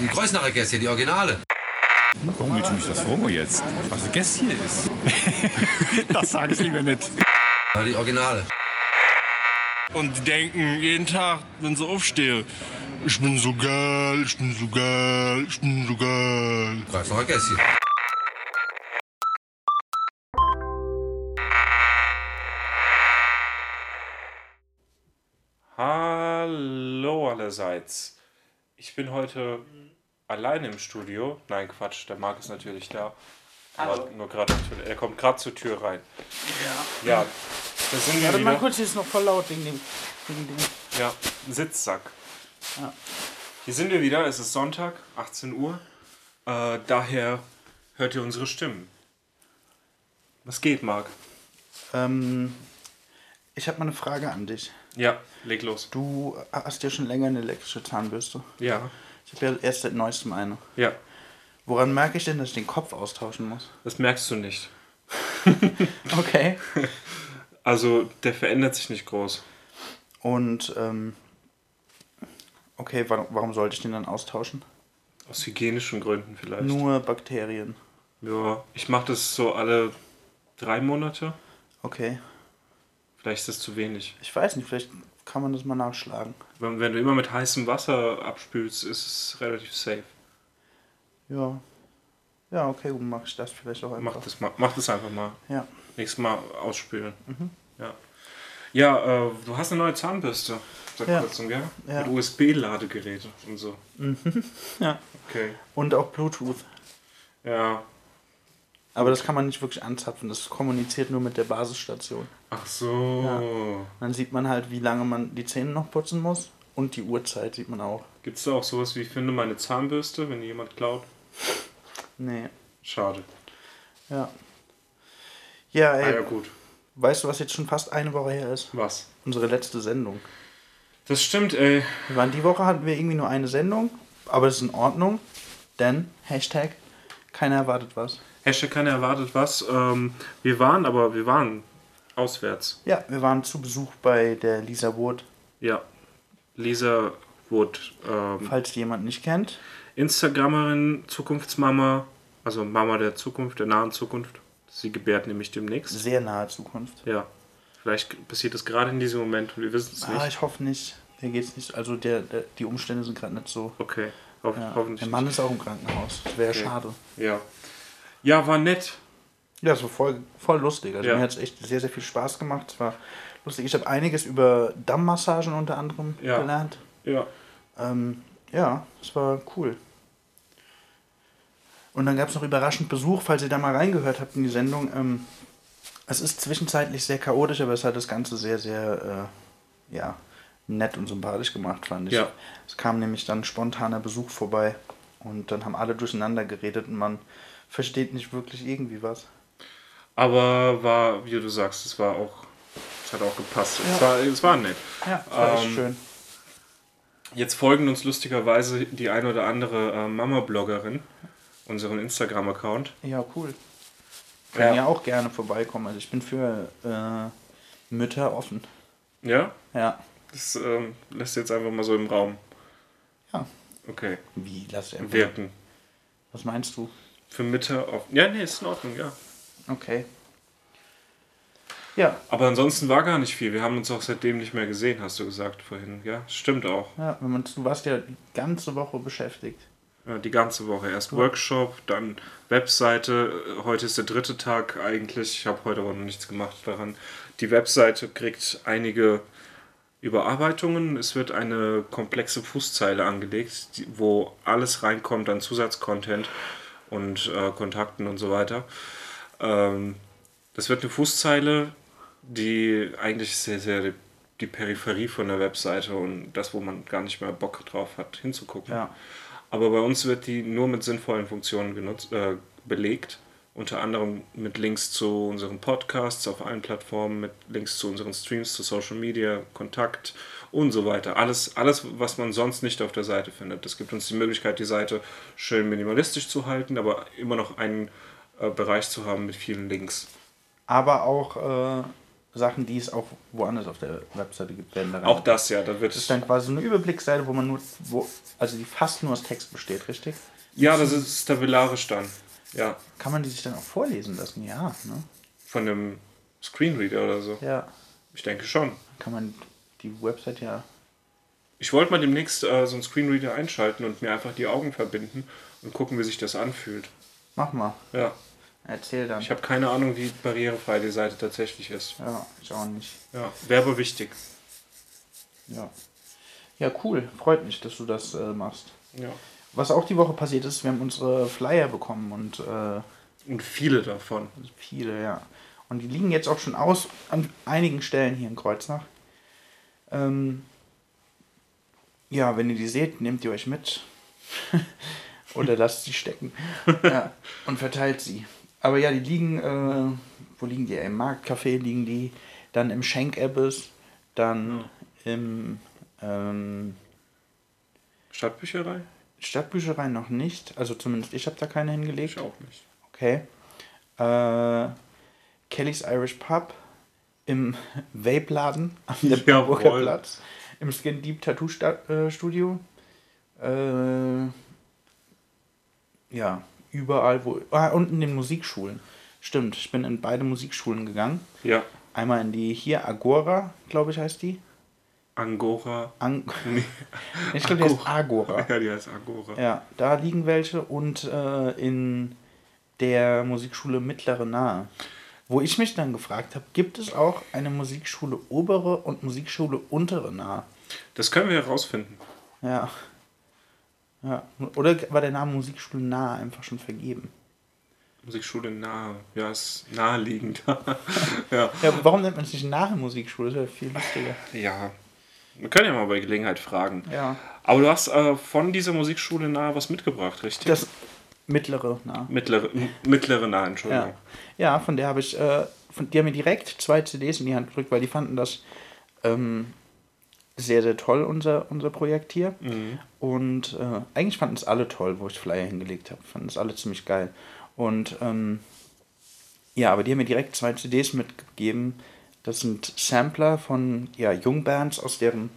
Die Kreuznacher Gäste, die Originale. Warum willst du mich das fragen jetzt? Was ein Gäst hier ist? das sage ich lieber nicht. Die Originale. Und die denken jeden Tag, wenn sie aufstehen, ich bin so geil, ich bin so geil, ich bin so geil. Kreuznacher Gäste. Hallo allerseits. Ich bin heute alleine im Studio. Nein, Quatsch, der Marc ist natürlich da. Aber nur gerade er kommt gerade zur Tür rein. Ja. Ja, da sind wir Warte mal kurz, hier ist noch voll laut wegen dem. Wegen dem. Ja, Sitzsack. Ja. Hier sind wir wieder. Es ist Sonntag, 18 Uhr. Äh, daher hört ihr unsere Stimmen. Was geht, Marc? Ähm, ich habe mal eine Frage an dich. Ja, leg los. Du hast ja schon länger eine elektrische Zahnbürste. Ja, Ich habe ja erst seit neuestem eine. ja. Woran merke ich denn, dass ich den Kopf austauschen muss? Das merkst du nicht. Okay. Also, der verändert sich nicht groß. Und, ähm, okay, warum, warum sollte ich den dann austauschen? Aus hygienischen Gründen vielleicht. Nur Bakterien. Ja, ich mache das so alle drei Monate. Okay. Vielleicht ist das zu wenig. Ich weiß nicht, vielleicht kann man das mal nachschlagen. Wenn, wenn du immer mit heißem Wasser abspülst, ist es relativ safe. Ja. Ja, okay, gut, mach ich das vielleicht auch einfach. Mach das, mal, mach das einfach mal. Ja. Nächstes Mal ausspülen. Ja, ja äh, du hast eine neue Zahnbürste seit Ja. kurzem, gell? Ja. Mit USB-Ladegeräte und so. Ja. Okay. Und auch Bluetooth. Ja. Aber das kann man nicht wirklich anzapfen. Das kommuniziert nur mit der Basisstation. Ach so. Dann sieht man halt, wie lange man die Zähne noch putzen muss. Und die Uhrzeit sieht man auch. Gibt es da auch sowas wie finde meine Zahnbürste, wenn jemand klaut? Nee. Schade. Ja. Ja, ey. Ah ja, gut. Weißt du, was jetzt schon fast eine Woche her ist? Was? Unsere letzte Sendung. Das stimmt, ey. Wir waren die Woche hatten wir irgendwie nur eine Sendung. Aber das ist in Ordnung. Denn, Hashtag, keiner erwartet was. Hashtag keiner erwartet was. Ähm, wir waren, aber wir waren auswärts. Ja, wir waren zu Besuch bei der Lisa Wood. Ja. Lisa Wood. Ähm, Falls die jemand nicht kennt. Instagrammerin, Zukunftsmama. Also Mama der Zukunft, der nahen Zukunft. Sie gebärt nämlich demnächst. Sehr nahe Zukunft. Ja. Vielleicht passiert es gerade in diesem Moment und wir wissen es Ah, nicht. ich hoffe nicht. Mir geht's nicht. Also der, der, die Umstände sind gerade nicht so. Okay. Hoff, Ja. Hoffentlich. Der Mann ist auch im Krankenhaus. Das wäre Okay. schade. Ja. Ja, war nett. Ja, es war voll, voll lustig. Also Ja. mir hat es echt sehr, sehr viel Spaß gemacht. Es war lustig. Ich habe einiges über Dammmassagen unter anderem Ja. gelernt. Ja. Ähm, ja, es war cool. Und dann gab es noch überraschend Besuch, falls ihr da mal reingehört habt in die Sendung. Ähm, es ist zwischenzeitlich sehr chaotisch, aber es hat das Ganze sehr, sehr äh, ja, nett und sympathisch gemacht, fand ich. Ja. Es kam nämlich dann spontaner Besuch vorbei und dann haben alle durcheinander geredet und man versteht nicht wirklich irgendwie was. Aber war, wie du sagst, es war auch. Es hat auch gepasst. Es, Ja. war, es war nett. Ja, es war echt Ähm, schön. Jetzt folgen uns lustigerweise die ein oder andere äh, Mama-Bloggerin, unseren Instagram-Account. Ja, cool. Können Ja. ja auch gerne vorbeikommen. Also ich bin für äh, Mütter offen. Ja? Ja. Das ähm, lässt jetzt einfach mal so im Raum. Ja. Okay. Wie? Lass einfach. Wirken. Was meinst du? Für Mitte auf. Ja, nee, ist in Ordnung, ja. Okay. Ja, Aber ansonsten war gar nicht viel. Wir haben uns auch seitdem nicht mehr gesehen, hast du gesagt vorhin. Ja, stimmt auch. ja wenn man, du warst ja die ganze Woche beschäftigt. Ja, die ganze Woche. Erst Workshop, dann Webseite. Heute ist der dritte Tag eigentlich. Ich habe heute aber noch nichts gemacht daran. Die Webseite kriegt einige Überarbeitungen. Es wird eine komplexe Fußzeile angelegt, wo alles reinkommt an Zusatzcontent und äh, Kontakten und so weiter. Ähm, das wird eine Fußzeile, die eigentlich sehr, sehr die Peripherie von der Webseite und das, wo man gar nicht mehr Bock drauf hat, hinzugucken. Ja. Aber bei uns wird die nur mit sinnvollen Funktionen genutzt, äh, belegt. Unter anderem mit Links zu unseren Podcasts auf allen Plattformen, mit Links zu unseren Streams, zu Social Media, Kontakt und so weiter. Alles, alles, was man sonst nicht auf der Seite findet. Das gibt uns die Möglichkeit, die Seite schön minimalistisch zu halten, aber immer noch einen äh, Bereich zu haben mit vielen Links. Aber auch äh, Sachen, die es auch woanders auf der Webseite gibt, werden da rein. Auch das, ja, da wird Das ist dann quasi eine Überblicksseite, wo man nur, wo, also die fast nur aus Text besteht, richtig? Ja, das ist tabellarisch dann. Ja, Kann man die sich dann auch vorlesen lassen? Ja, ne? von einem Screenreader oder so. Ja. Ich denke schon. Kann man die Website ja. Ich wollte mal demnächst äh, so einen Screenreader einschalten und mir einfach die Augen verbinden und gucken, wie sich das anfühlt. Mach mal. Ja, Erzähl dann. ich habe keine Ahnung, wie barrierefrei die Seite tatsächlich ist. ja, ich auch nicht. Ja, wäre aber wichtig. Ja. Ja, cool. Freut mich, dass du das äh, machst. Ja. Was auch die Woche passiert ist, wir haben unsere Flyer bekommen und äh, Und viele davon. viele, ja. Und die liegen jetzt auch schon aus an einigen Stellen hier in Kreuznach. Ähm, ja, wenn ihr die seht, nehmt ihr euch mit. Oder lasst sie stecken. ja, und verteilt sie. Aber ja, die liegen, äh, wo liegen die? Im Marktcafé liegen die, dann im Schenkebbes, dann im ähm, Stadtbücherei? Stadtbücherei noch nicht. Also zumindest ich habe da keine hingelegt. Ich auch nicht. Okay. Äh, Kelly's Irish Pub im Vape-Laden am Jawohl. Platz. Im Skin Deep Tattoo äh, Studio. Äh, ja, überall, wo. Ah, und in den Musikschulen. Stimmt, ich bin in beide Musikschulen gegangen. Ja. Einmal in die hier, Agora, glaube ich, heißt die. Angora. Ang ich glaube, die heißt Agora. Ja, die heißt Agora. Ja, da liegen welche und äh, in der Musikschule Mittlere Nahe. Wo ich mich dann gefragt habe, gibt es auch eine Musikschule Obere und Musikschule Untere Nahe? Das können wir herausfinden. Ja. Ja. Oder war der Name Musikschule Nahe einfach schon vergeben? Musikschule nahe. Ja, ist naheliegend. ja. Ja, warum nennt man es nicht Nahe Musikschule? Das ist ja viel lustiger. ja. Wir können ja mal bei Gelegenheit fragen. Ja. Aber du hast äh, von dieser Musikschule nahe was mitgebracht, richtig? Das Mittlere Nahe. mittlere, mittlere nahe, Ja, Entschuldigung. ja von der habe ich, äh, von, die haben mir direkt zwei CDs in die Hand gedrückt, weil die fanden das ähm, sehr, sehr toll, unser, unser Projekt hier. Und äh, eigentlich fanden es alle toll, wo ich Flyer hingelegt habe. Fanden es alle ziemlich geil. Und ähm, ja, aber die haben mir direkt zwei CDs mitgegeben. Das sind Sampler von ja, Jungbands aus deren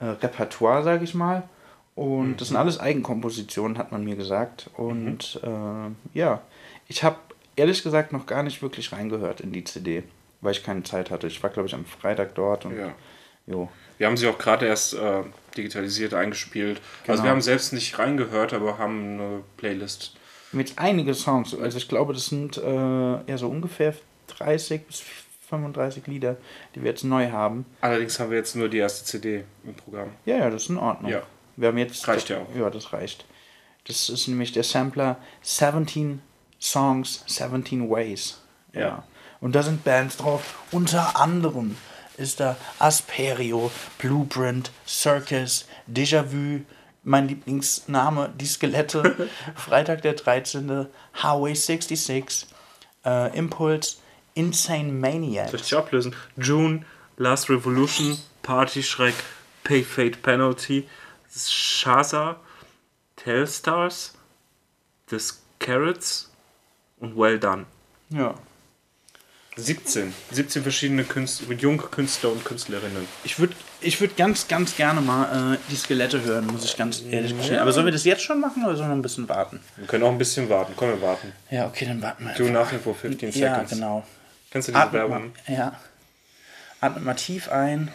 äh, Repertoire, sage ich mal. Und das sind alles Eigenkompositionen, hat man mir gesagt. Und äh, ja, ich habe ehrlich gesagt noch gar nicht wirklich reingehört in die CD, weil ich keine Zeit hatte. Ich war, glaube ich, am Freitag dort und Ja. jo. Wir haben sie auch gerade erst äh, digitalisiert eingespielt. Also Genau. wir haben selbst nicht reingehört, aber haben eine Playlist. Mit einige Songs, also ich glaube, das sind äh, ja so ungefähr 30 bis 35 Lieder, die wir jetzt neu haben. Allerdings haben wir jetzt nur die erste CD im Programm. Ja, ja, das ist in Ordnung. Ja. Wir haben jetzt. Reicht ja auch. Ja, das reicht. Das ist nämlich der Sampler 17 Songs, 17 Ways. Ja. Und da sind Bands drauf. Unter anderem ist da Asperio, Blueprint, Circus, Déjà-vu, mein Lieblingsname, Die Skelette, Freitag der 13., Highway 66, äh, Impulse, Insane Maniac. Soll ich dich ablösen? June, Last Revolution, Party Schreck, Pay Fate Penalty, Shaza, Tellstars, The Carrots und Well Done. Ja. 17. 17 verschiedene Künstler, junge Künstler und Künstlerinnen. Ich würde ich würd ganz, ganz gerne mal äh, die Skelette hören, muss ich ganz ehrlich gestehen. Aber sollen wir das jetzt schon machen oder sollen wir ein bisschen warten? Wir können auch ein bisschen warten. Komm, wir warten. Ja, okay, dann warten wir. Du nach wie vor 15 ja, Seconds. genau. Kennst du diese Atmet Werbung? mal, ja. Atmet mal tief ein.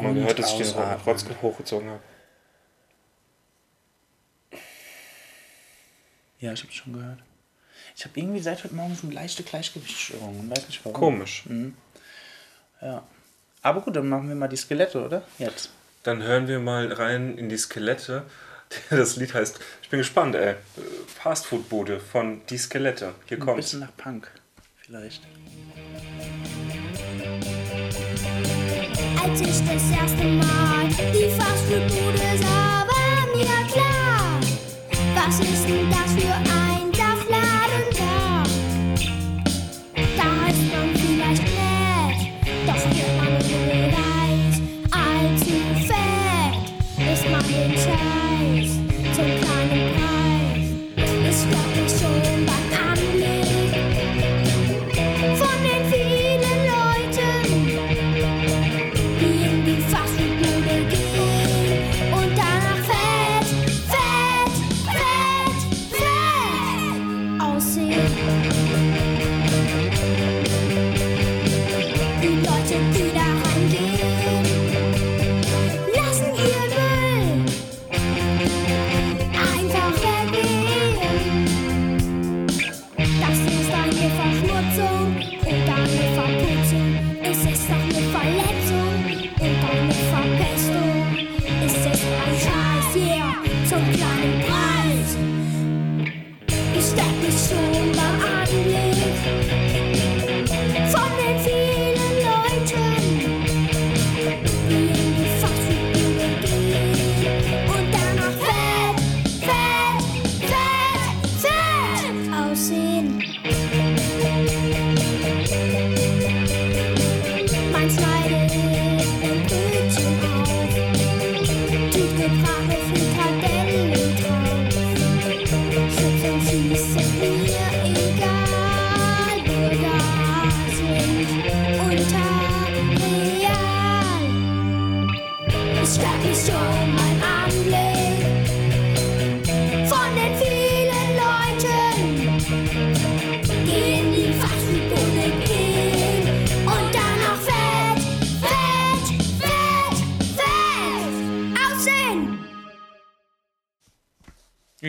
Man gehört, dass ich den. Rotz hochgezogen habe. Ja, ich habe schon gehört. Ich habe irgendwie seit heute Morgen so eine leichte Gleichgewichtsstörung und weiß nicht warum. Komisch. Ja. Aber gut, dann machen wir mal die Skelette, oder? Jetzt. Dann hören wir mal rein in die Skelette. Das Lied heißt, ich bin gespannt, ey. Fastfood-Bude von Die Skelette. Hier Ein kommt's. bisschen nach Punk, vielleicht. Als ich das erste Mal die Fastfood-Bude sah, war mir klar, was ist denn show my eyes.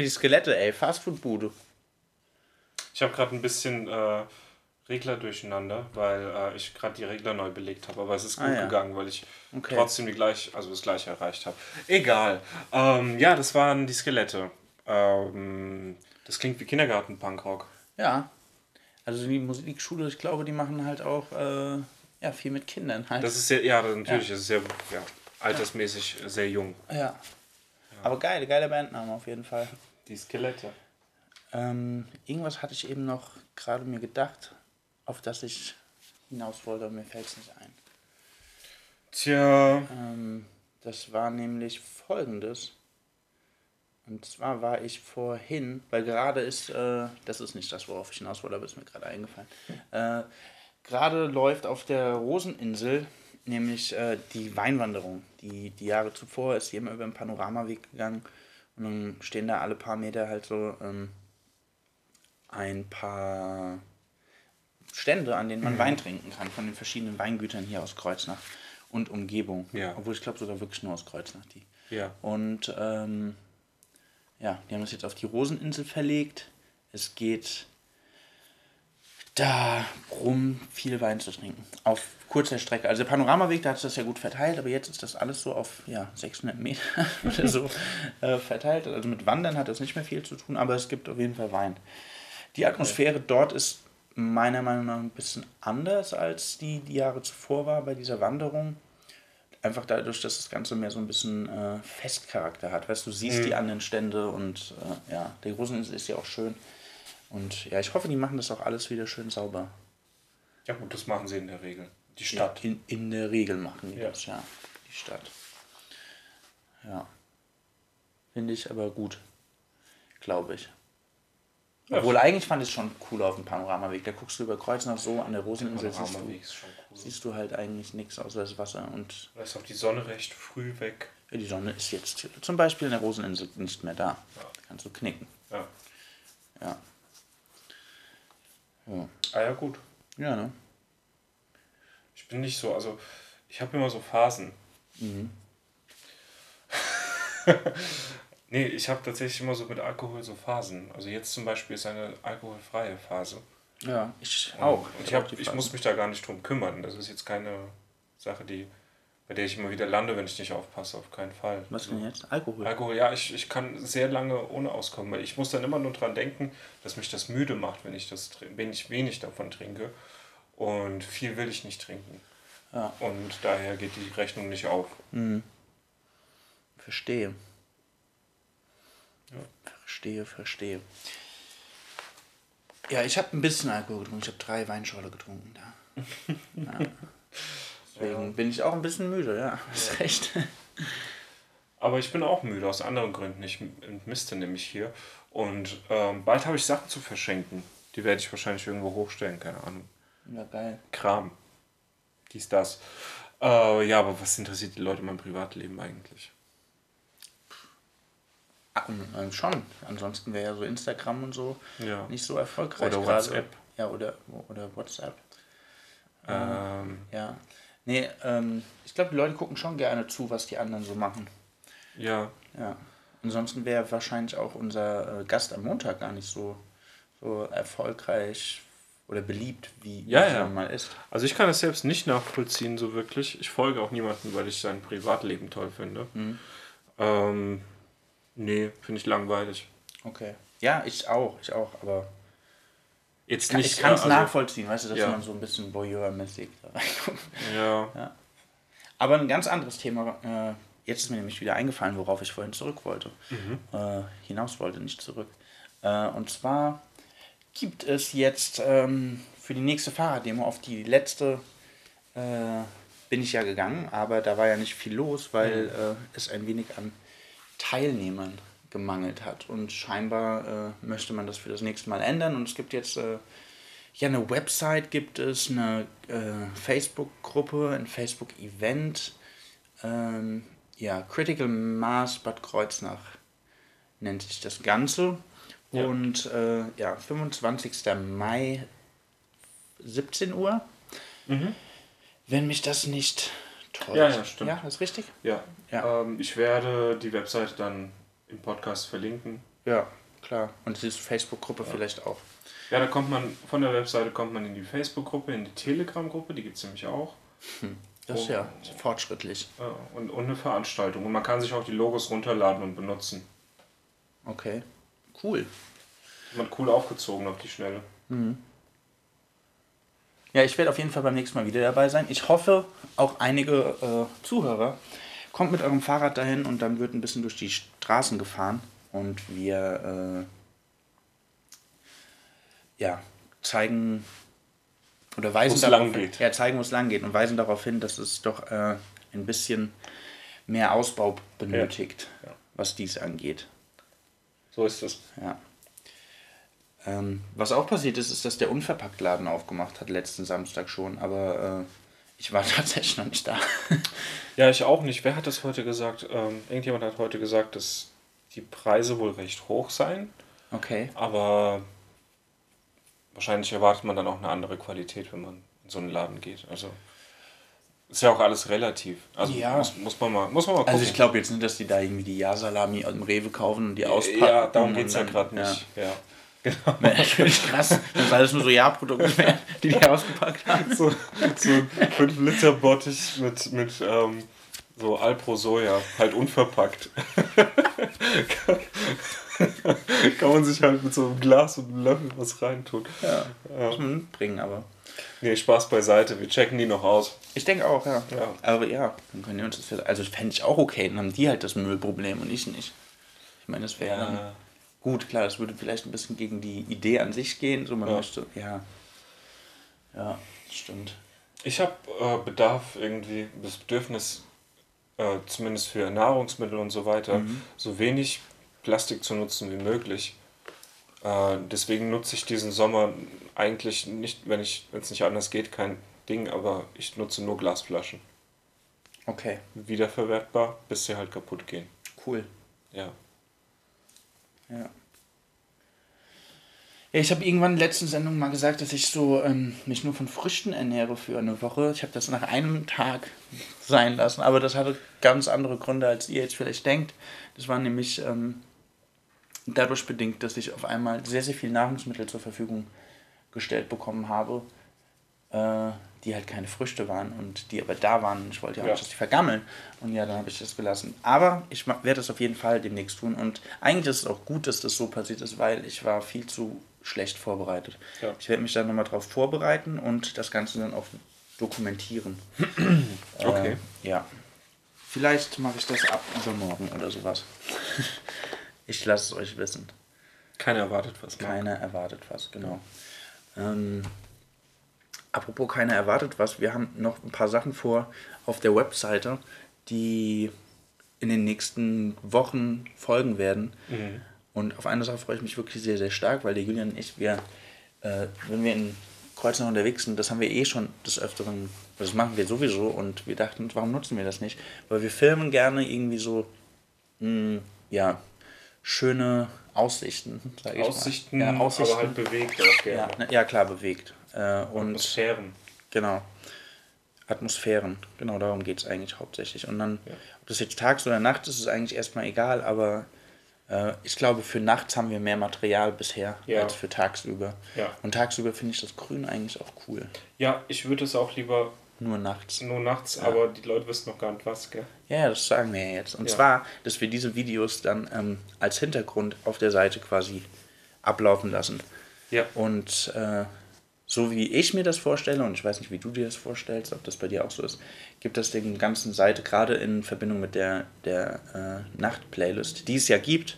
Die Skelette, ey, Fastfood-Bude. Ich habe gerade ein bisschen äh, Regler durcheinander, weil äh, ich gerade die Regler neu belegt habe. Aber es ist gut Ah, ja. gegangen, weil ich Okay. trotzdem die gleich, also das gleiche erreicht habe. Egal. Ähm, ja, das waren die Skelette. Ähm, das klingt wie Kindergarten-Punkrock. Ja. Also die Musikschule, ich glaube, die machen halt auch äh, ja, viel mit Kindern halt. Das ist sehr, ja, natürlich, das ist sehr ja, altersmäßig sehr jung. ja. Aber geil, geile Bandname auf jeden Fall. Die Skelette. Ähm, irgendwas hatte ich eben noch gerade mir gedacht, auf das ich hinaus wollte, aber mir fällt es nicht ein. Tja, Ähm, das war nämlich folgendes. Und zwar war ich vorhin, weil gerade ist, äh, das ist nicht das, worauf ich hinaus wollte, aber ist mir gerade eingefallen. Äh, gerade läuft auf der Roseninsel nämlich äh, die Weinwanderung. Die, die Jahre zuvor ist immer über den Panoramaweg gegangen und dann stehen da alle paar Meter halt so ähm, ein paar Stände, an denen man Wein trinken kann, von den verschiedenen Weingütern hier aus Kreuznach und Umgebung. Ja. Obwohl ich glaube sogar wirklich nur aus Kreuznach die. Ja. Und ähm, ja, die haben das jetzt auf die Roseninsel verlegt. Es geht darum, viel Wein zu trinken. Auf kurzer Strecke. Also der Panoramaweg, da hat sich das ja gut verteilt, aber jetzt ist das alles so auf ja, 600 Meter oder so äh, verteilt. Also mit Wandern hat das nicht mehr viel zu tun, aber es gibt auf jeden Fall Wein. Die Atmosphäre dort ist meiner Meinung nach ein bisschen anders als die, die Jahre zuvor war bei dieser Wanderung. Einfach dadurch, dass das Ganze mehr so ein bisschen äh, Festcharakter hat. Weißt du, siehst die anderen Stände und äh, ja, der Roseninsel ist ja auch schön. Und ja, ich hoffe, die machen das auch alles wieder schön sauber. Ja gut, das machen sie in der Regel. Die Stadt. In, in der Regel machen die Ja. das, ja. Die Stadt. Ja. Finde ich aber gut. Glaube ich. Ja. Obwohl eigentlich fand ich es schon cool auf dem Panoramaweg. Da guckst du über Kreuznach so an der Roseninsel, siehst Panoramaweg du, cool. siehst du halt eigentlich nichts außer das Wasser. Und Da ist auch die Sonne recht früh weg. ja, die Sonne ist jetzt zum Beispiel in der Roseninsel nicht mehr da. Kannst du knicken. Ja. Ja. Ja, Ah ja, gut. ja ne? Ich bin nicht so, also ich habe immer so Phasen. nee, ich habe tatsächlich immer so mit Alkohol so Phasen. Also jetzt zum Beispiel ist eine alkoholfreie Phase. Ja, ich auch. Und ich, hab ich muss mich da gar nicht drum kümmern. Das ist jetzt keine Sache, die, bei der ich immer wieder lande, wenn ich nicht aufpasse. Auf keinen Fall. Was denn jetzt? Alkohol. Alkohol, ja, ich, ich kann sehr lange ohne auskommen, weil ich muss dann immer nur dran denken, dass mich das müde macht, wenn ich das wenn ich wenig davon trinke. Und viel will ich nicht trinken. Ja. Und daher geht die Rechnung nicht auf. Verstehe. Verstehe, verstehe. Ja, ich habe ein bisschen Alkohol getrunken. Ich habe drei Weinschorle getrunken da. Ja. Deswegen bin ich auch ein bisschen müde, ja. Hast recht. Aber ich bin auch müde aus anderen Gründen. Ich entmiste nämlich hier. Und ähm, bald habe ich Sachen zu verschenken. Die werde ich wahrscheinlich irgendwo hochstellen, keine Ahnung. Ja, geil. Kram. Dies, das. Äh, ja, aber was interessiert die Leute in meinem Privatleben eigentlich? Ähm, schon. Ansonsten wäre ja so Instagram und so Ja. nicht so erfolgreich. Oder. WhatsApp. Ja, oder, oder WhatsApp. Ähm, Ja. Nee, ähm, ich glaube, die Leute gucken schon gerne zu, was die anderen so machen. ja. Ja. Ansonsten wäre wahrscheinlich auch unser äh, Gast am Montag gar nicht so, so erfolgreich oder beliebt, wie Ja, es ja. mal ist. Also ich kann es selbst nicht nachvollziehen, so wirklich. Ich folge auch niemandem, weil ich sein Privatleben toll finde. Mhm. Ähm, nee, finde ich langweilig. Okay. Ja, ich auch, ich auch, aber Jetzt kann, nicht. ich kann es also- nachvollziehen, weißt du, dass ja. man so ein bisschen voyeurmäßig da reinguckt. Ja. Aber ein ganz anderes Thema, äh, jetzt ist mir nämlich wieder eingefallen, worauf ich vorhin zurück wollte. Äh, hinaus wollte, nicht zurück. Äh, und zwar gibt es jetzt ähm, für die nächste Fahrraddemo, auf die letzte äh, bin ich ja gegangen, aber da war ja nicht viel los, weil äh, es ein wenig an Teilnehmern gemangelt hat. Und scheinbar äh, möchte man das für das nächste Mal ändern. Und es gibt jetzt äh, ja eine Website, gibt es eine äh, Facebook-Gruppe, ein Facebook-Event. Ähm, ja, Critical Mass Bad Kreuznach nennt sich das Ganze. Ja. Und äh, ja, 25. Mai, 17 Uhr. Wenn mich das nicht täuscht. Mhm. Ja, ja, stimmt. Ja, ist richtig? Ja. Ja. Ähm, ich werde die Webseite dann im Podcast verlinken. Ja, klar. Und diese Facebook-Gruppe vielleicht auch. Ja, da kommt man, von der Webseite kommt man in die Facebook-Gruppe, in die Telegram-Gruppe, die gibt es nämlich auch. Das ist Oh. ja fortschrittlich. Ja, und, und eine Veranstaltung. Und man kann sich auch die Logos runterladen und benutzen. Okay. Cool. Man cool aufgezogen auf die Schnelle. Ja, ich werde auf jeden Fall beim nächsten Mal wieder dabei sein. Ich hoffe, auch einige äh, Zuhörer. Kommt mit eurem Fahrrad dahin und dann wird ein bisschen durch die Straßen gefahren und wir äh, ja, zeigen oder weisen darauf lang hin- geht. Ja, zeigen, wo es lang geht und weisen darauf hin, dass es doch äh, ein bisschen mehr Ausbau benötigt, Ja. was dies angeht. So ist es. Ja. Ähm, was auch passiert ist, ist, dass der Unverpacktladen aufgemacht hat, letzten Samstag schon, aber äh, ich war tatsächlich noch nicht da. Ja, ich auch nicht. Wer hat das heute gesagt? Ähm, irgendjemand hat heute gesagt, dass die Preise wohl recht hoch seien, okay. aber wahrscheinlich erwartet man dann auch eine andere Qualität, wenn man in so einen Laden geht. Also ist ja auch alles relativ. Also Ja. muss, muss man mal, muss man mal gucken. Also ich glaube jetzt nicht, dass die da irgendwie die Ja-Salami dem Rewe kaufen und die auspacken. ja, darum geht es ja gerade nicht. Ja. Ja. Wäre natürlich krass, wenn es alles nur so Ja-Produkte wären, die die ausgepackt haben. So, so ein 5 Liter Bottich mit, mit ähm, so Alpro Soja, halt unverpackt. Kann man sich halt mit so einem Glas und einem Löffel was reintun. Ja, muss man mitbringen, aber... Nee, Spaß beiseite, wir checken die noch aus. Ich denke auch, ja. Ja. Aber ja, dann können die uns das. Also fände ich auch okay, dann haben die halt das Müllproblem und ich nicht. Ich meine, das wäre dann... Gut, klar, das würde vielleicht ein bisschen gegen die Idee an sich gehen. So, man Ja. möchte, ja. Ja, stimmt. Ich habe äh, Bedarf irgendwie, das Bedürfnis, äh, zumindest für Nahrungsmittel und so weiter, so wenig Plastik zu nutzen wie möglich. Äh, deswegen nutze ich diesen Sommer eigentlich nicht, wenn ich, wenn es nicht anders geht, kein Ding, aber ich nutze nur Glasflaschen. Okay, Wiederverwertbar, bis sie halt kaputt gehen. cool. Ja. Ja. Ich habe irgendwann in der letzten Sendung mal gesagt, dass ich so ähm, mich nur von Früchten ernähre für eine Woche. Ich habe das nach einem Tag sein lassen, aber das hatte ganz andere Gründe, als ihr jetzt vielleicht denkt. Das war nämlich ähm, dadurch bedingt, dass ich auf einmal sehr, sehr viel Nahrungsmittel zur Verfügung gestellt bekommen habe, äh, die halt keine Früchte waren und die aber da waren. Ich wollte ja auch nicht, dass die vergammeln. Und ja, dann habe ich das gelassen. Aber ich werde das auf jeden Fall demnächst tun. Und eigentlich ist es auch gut, dass das so passiert ist, weil ich war viel zu schlecht vorbereitet. Ja. Ich werde mich dann nochmal drauf vorbereiten und das Ganze dann auch dokumentieren. Okay. Äh, ja. Vielleicht mache ich das ab übermorgen oder sowas. ich lasse es euch wissen. Keiner erwartet was. ne? Keiner erwartet was, genau. Ähm, apropos keiner erwartet was, wir haben noch ein paar Sachen vor auf der Webseite, die in den nächsten Wochen folgen werden. Und auf eine Sache freue ich mich wirklich sehr, sehr stark, weil der Julian und ich, wir, äh, wenn wir in Kreuznach unterwegs sind, das haben wir eh schon des Öfteren, das machen wir sowieso und wir dachten, warum nutzen wir das nicht? Weil wir filmen gerne irgendwie so, mh, ja, schöne Aussichten, sage ich Aussichten, mal. Ja, Aussichten. aber halt bewegt auch ja, gerne. ne, ja, klar, bewegt. Äh, und Atmosphären. Genau. Atmosphären, genau darum geht es eigentlich hauptsächlich. Und dann, ob das jetzt tags oder nachts ist, ist eigentlich erstmal egal, aber äh, ich glaube, für nachts haben wir mehr Material bisher Ja. als für tagsüber. Ja. Und tagsüber finde ich das Grün eigentlich auch cool. Ja, ich würde es auch lieber Nur nachts. nur nachts, aber die Leute wissen noch gar nicht was, gell? Ja, ja, das sagen wir ja jetzt. Und Ja. zwar, dass wir diese Videos dann ähm, als Hintergrund auf der Seite quasi ablaufen lassen. Ja. Und äh, so wie ich mir das vorstelle, und ich weiß nicht, wie du dir das vorstellst, ob das bei dir auch so ist, gibt es den ganzen Seite, gerade in Verbindung mit der, der äh, Nacht-Playlist, die es ja gibt,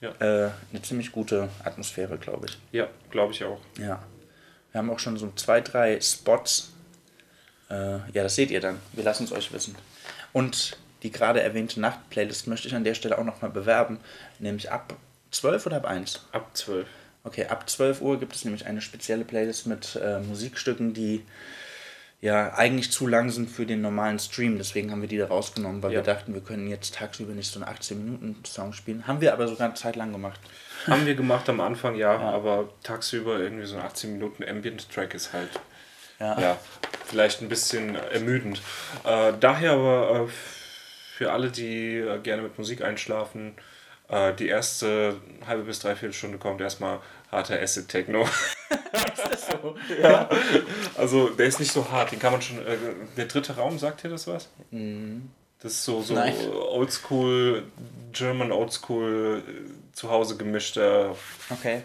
Ja. äh, eine ziemlich gute Atmosphäre, glaube ich. Ja, glaube ich auch. Ja. Wir haben auch schon so zwei, drei Spots. Äh, ja, das seht ihr dann. Wir lassen es euch wissen. Und die gerade erwähnte Nacht-Playlist möchte ich an der Stelle auch nochmal bewerben. Nämlich ab 12 oder ab 1? Ab 12. Okay, ab 12 Uhr gibt es nämlich eine spezielle Playlist mit äh, Musikstücken, die ja eigentlich zu lang sind für den normalen Stream. Deswegen haben wir die da rausgenommen, weil Ja. wir dachten, wir können jetzt tagsüber nicht so einen 18-Minuten-Song spielen. Haben wir aber sogar eine Zeit lang gemacht. Haben wir gemacht am Anfang, ja, aber tagsüber irgendwie so ein 18 Minuten Ambient-Track ist halt, Ja. ja, vielleicht ein bisschen ermüdend. Äh, daher aber äh, für alle, die äh, gerne mit Musik einschlafen, äh, die erste halbe bis dreiviertel Stunde kommt erstmal harter Acid Techno. ja. Also der ist nicht so hart, den kann man schon. Äh, der dritte Raum, sagt dir das was? Das ist so, so Nein. oldschool, German oldschool, äh, zu Hause gemischter Okay.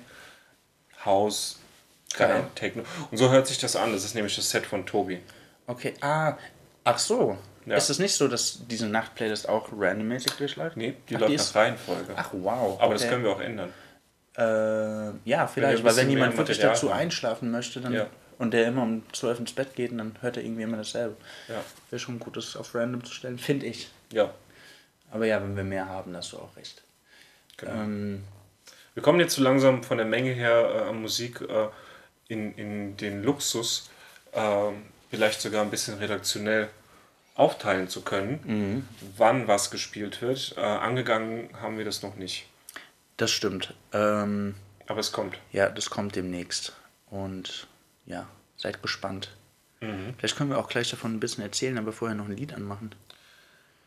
House, Geil. Techno. Und so hört sich das an. Das ist nämlich das Set von Tobi. Okay. Ah, ach so. Ja. Ist es nicht so, dass diese Nacht-Playlist auch randommäßig durchläuft? Nee, die Ach, läuft die nach ist- Reihenfolge. Ach, wow. Aber das okay. können wir auch ändern. Äh, ja, vielleicht, weil wenn jemand wirklich Material dazu haben. einschlafen möchte dann, Ja. und der immer um 12 ins Bett geht, dann hört er irgendwie immer dasselbe. Ja. Wäre schon gut, das auf random zu stellen, finde ich. Ja. Aber ja, wenn wir mehr haben, hast du auch recht. Genau. Ähm, Wir kommen jetzt so langsam von der Menge her äh, an Musik äh, in, in den Luxus, äh, vielleicht sogar ein bisschen redaktionell aufteilen zu können, wann was gespielt wird. Äh, angegangen haben wir das noch nicht. das stimmt. Ähm, Aber es kommt. ja, das kommt demnächst. Und ja, seid gespannt. Vielleicht können wir auch gleich davon ein bisschen erzählen, aber vorher noch ein Lied anmachen.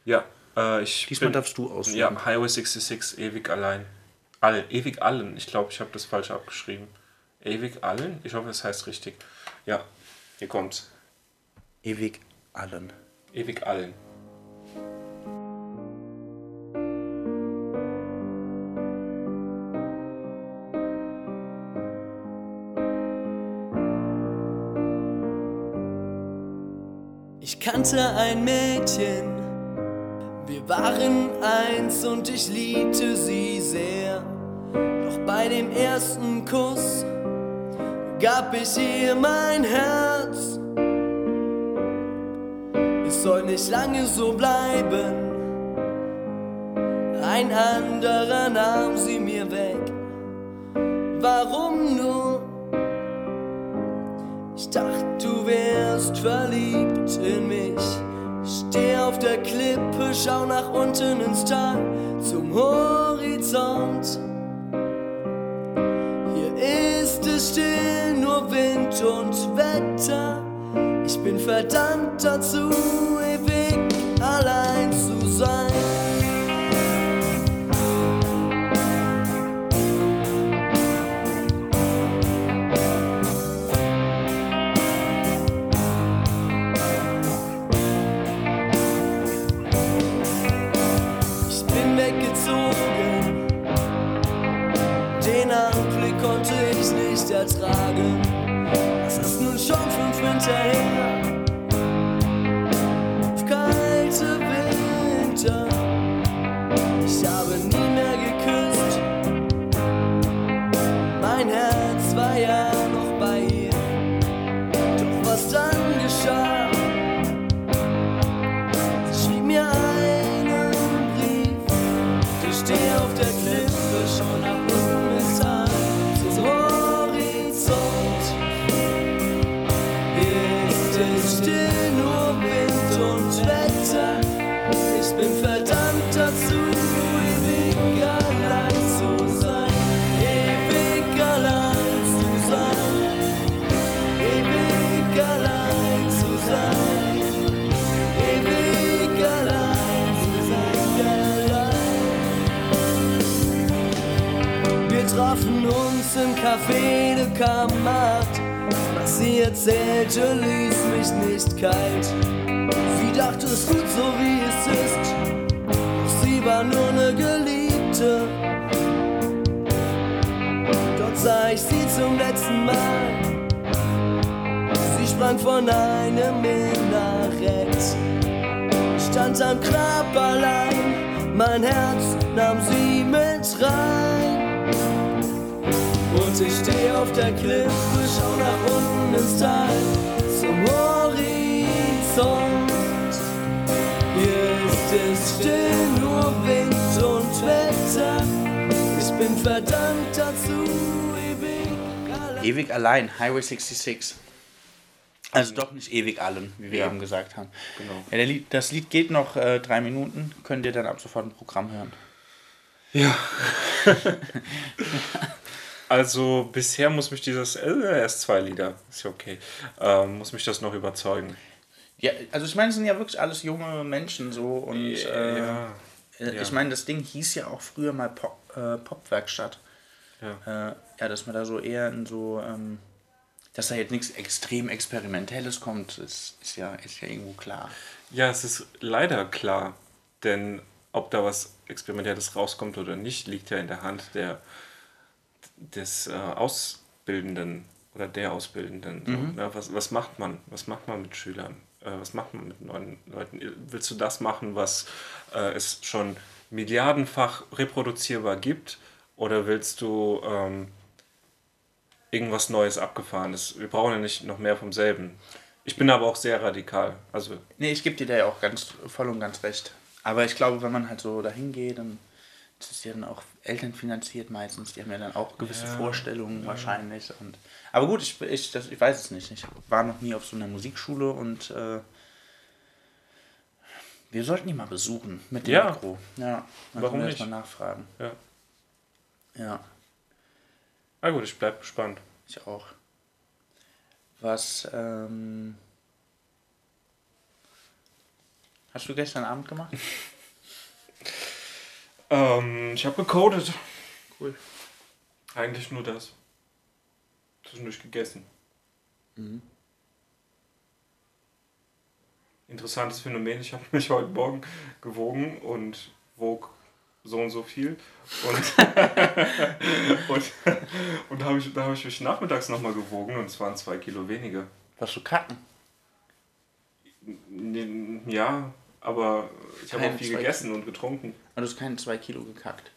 Ja, äh, ich. Diesmal bin- darfst du aussuchen. Ja, Highway 66, ewig allein. All, ewig allen. Ich glaube, ich habe das falsch abgeschrieben. Ewig allen? Ich hoffe, es heißt richtig. Ja, hier kommt's. Ewig allen. Ewig allen. Ich kannte ein Mädchen, wir waren eins und ich liebte sie sehr. Doch bei dem ersten Kuss gab ich ihr mein Herz. Soll nicht lange so bleiben, ein anderer nahm sie mir weg. Warum nur? Ich dachte, du wärst verliebt in mich. Steh auf der Klippe, schau nach unten ins Tal zum Horizont. Hier ist es still, nur Wind und Wetter. Ich bin verdammt dazu, ewig allein zu sein. Ich bin weggezogen. Den Anblick konnte ich nicht ertragen. Winter her. Auf kalte Winter. Ich habe nie Café de Camargue. Was sie erzählte, ließ mich nicht kalt. Sie dachte es gut so wie es ist. Doch sie war nur eine Geliebte. Dort sah ich sie zum letzten Mal. Sie sprang von einem Minarett stand am Grab allein, mein Herz nahm sie mit rein. Ich steh auf der Klippe, schau nach unten ins Tal, zum Horizont. Hier ist es still, nur Wind und Wetter. Ich bin verdammt dazu, ewig allein. Ewig allein, Highway 66. Also doch nicht ewig allen, wie wir Ja. eben gesagt haben. Genau. Ja, der Lied, das Lied geht noch äh, drei Minuten, könnt ihr dann ab sofort ein Programm hören. Ja. also bisher muss mich dieses, äh, erst zwei Lieder, ist ja okay, ähm, muss mich das noch überzeugen. Ja, also ich meine, es sind ja wirklich alles junge Menschen so und äh, ja. äh, ja. ich meine, das Ding hieß ja auch früher mal Pop, äh, Popwerkstatt. Ja. Äh, ja, dass man da so eher in so, ähm, dass da jetzt nichts extrem Experimentelles kommt, ist, ist, ja, ist ja irgendwo klar. Ja, es ist leider klar, denn ob da was Experimentelles rauskommt oder nicht, liegt ja in der Hand der, des äh, Ausbildenden oder der Ausbildenden. So, ja, was, was macht man? Was macht man mit Schülern? Äh, was macht man mit neuen Leuten? Willst du das machen, was äh, es schon milliardenfach reproduzierbar gibt? Oder willst du ähm, irgendwas Neues, Abgefahrenes? Wir brauchen ja nicht noch mehr vom selben. Ich bin aber auch sehr radikal. Also Nee, ich gebe dir da ja auch ganz voll und ganz recht. Aber ich glaube, wenn man halt so dahin geht, dann ist es ja dann auch elternfinanziert meistens. Die haben ja dann auch gewisse Vorstellungen wahrscheinlich. Und, aber gut, ich, ich, das, ich weiß es nicht. Ich war noch nie auf so einer Musikschule und äh, wir sollten die mal besuchen mit dem Ja. Mikro. Ja, dann Warum wir nicht? das mal nachfragen. Ja. Ja, Na gut, ich bleib gespannt. ich auch. Was, ähm, hast du gestern Abend gemacht? Ähm, ich habe gecodet. Cool. Eigentlich nur das. Zwischendurch gegessen. Interessantes Phänomen. Ich habe mich heute Morgen gewogen und wog so und so viel. Und, und, und hab ich, da habe ich mich nachmittags nochmal gewogen und es waren zwei Kilo weniger. Warst du kacken? Ja, aber ich habe auch viel gegessen und getrunken. Und du hast keine zwei Kilo gekackt.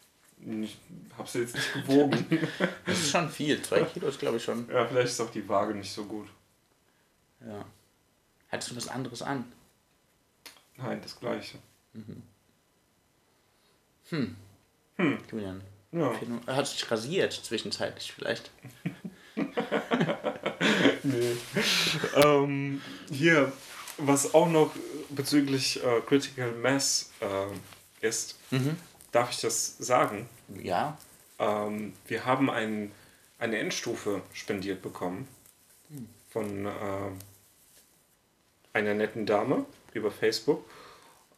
Ich habe sie jetzt nicht gewogen. Das ist schon viel. Zwei Kilo ist, glaube ich, schon. ja, vielleicht ist auch die Waage nicht so gut. Ja. Hattest du was anderes an? Nein, das gleiche. Julian. Ja. Er hat sich rasiert zwischenzeitlich vielleicht. Ähm, hier, was auch noch bezüglich äh, Critical Mass äh, ist, darf ich das sagen? Ja. Ähm, wir haben ein, eine Endstufe spendiert bekommen von äh, einer netten Dame über Facebook.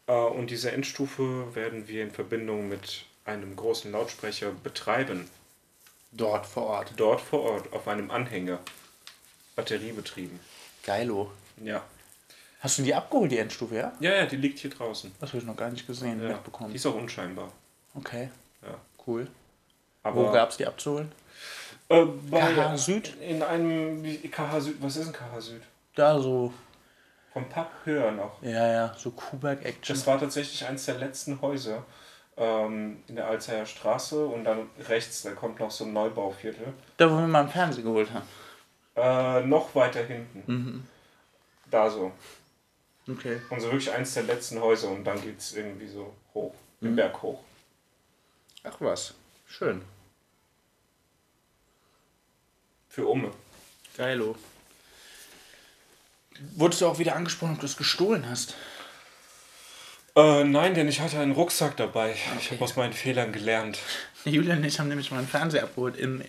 Äh, und diese Endstufe werden wir in Verbindung mit einem großen Lautsprecher betreiben. Dort vor Ort. Dort vor Ort auf einem Anhänger. Batteriebetrieben. Geilo. Ja. Hast du die abgeholt, die Endstufe, ja? Ja, ja, die liegt hier draußen. Das habe ich noch gar nicht gesehen, Ja. mitbekommen. Die ist auch unscheinbar. Okay, Ja. cool. Aber Wo gab es die abzuholen? äh, bei, KH Süd? In einem KH Süd. Was ist ein KH Süd? Da so, Vom Pub höher noch. ja, ja, so Kuberg-Action. Das war tatsächlich eines der letzten Häuser ähm, in der Alzheimer Straße und dann rechts, da kommt noch so ein Neubauviertel. Da, wo wir mal einen Fernseher geholt haben. Äh, noch weiter hinten. Mhm. Da so. Okay. Und so wirklich eins der letzten Häuser und dann geht es irgendwie so hoch, den Mhm. Berg hoch. Ach was. Schön. Für Umme. Geilo. Wurdest du auch wieder angesprochen, ob du es gestohlen hast? Äh, nein, denn ich hatte einen Rucksack dabei. Ich habe aus meinen Fehlern gelernt. Julian und ich haben nämlich mal einen Fernseher abgeholt im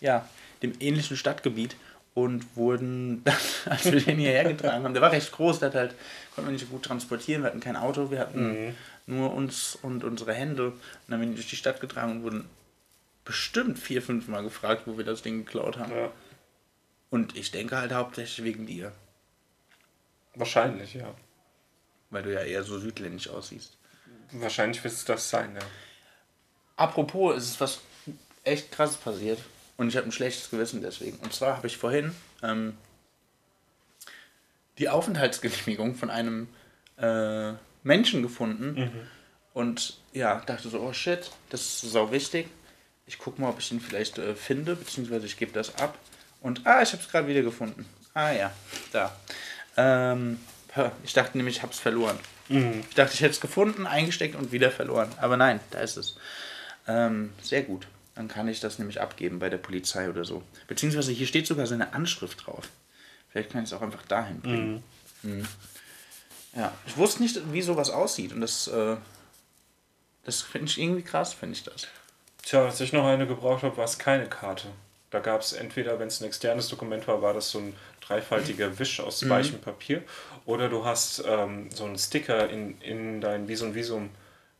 ja, dem ähnlichen Stadtgebiet und wurden dann, als wir den hierher getragen haben, der war recht groß, der hat halt, konnten wir nicht so gut transportieren, wir hatten kein Auto, wir hatten nur uns und unsere Hände und dann haben wir ihn durch die Stadt getragen und wurden bestimmt vier, fünf Mal gefragt, wo wir das Ding geklaut haben. Ja. Und ich denke halt hauptsächlich wegen dir, Wahrscheinlich, ja. weil du ja eher so südländisch aussiehst. Wahrscheinlich wird es das sein, ja. Apropos, es ist was echt krasses passiert und ich habe ein schlechtes Gewissen deswegen. Und zwar habe ich vorhin ähm, die Aufenthaltsgenehmigung von einem äh, Menschen gefunden und ja, dachte so, oh shit, das ist sau wichtig. Ich gucke mal, ob ich ihn vielleicht äh, finde, beziehungsweise ich gebe das ab. Und ah, ich habe es gerade wieder gefunden. Ah ja, da. Ähm, ich dachte nämlich, ich habe es verloren. Ich dachte, ich hätte es gefunden, eingesteckt und wieder verloren. Aber nein, da ist es. Ähm, sehr gut. Dann kann ich das nämlich abgeben bei der Polizei oder so. Beziehungsweise hier steht sogar seine Anschrift drauf. Vielleicht kann ich es auch einfach dahin bringen. Mhm. Ja, ich wusste nicht, wie sowas aussieht und das, äh, das finde ich irgendwie krass, finde ich das. Tja, als ich noch eine gebraucht habe, war es keine Karte. Da gab es entweder, wenn es ein externes Dokument war, war das so ein dreifaltiger Wisch aus weichem Papier. Oder du hast ähm, so einen Sticker in, in dein Visum Visum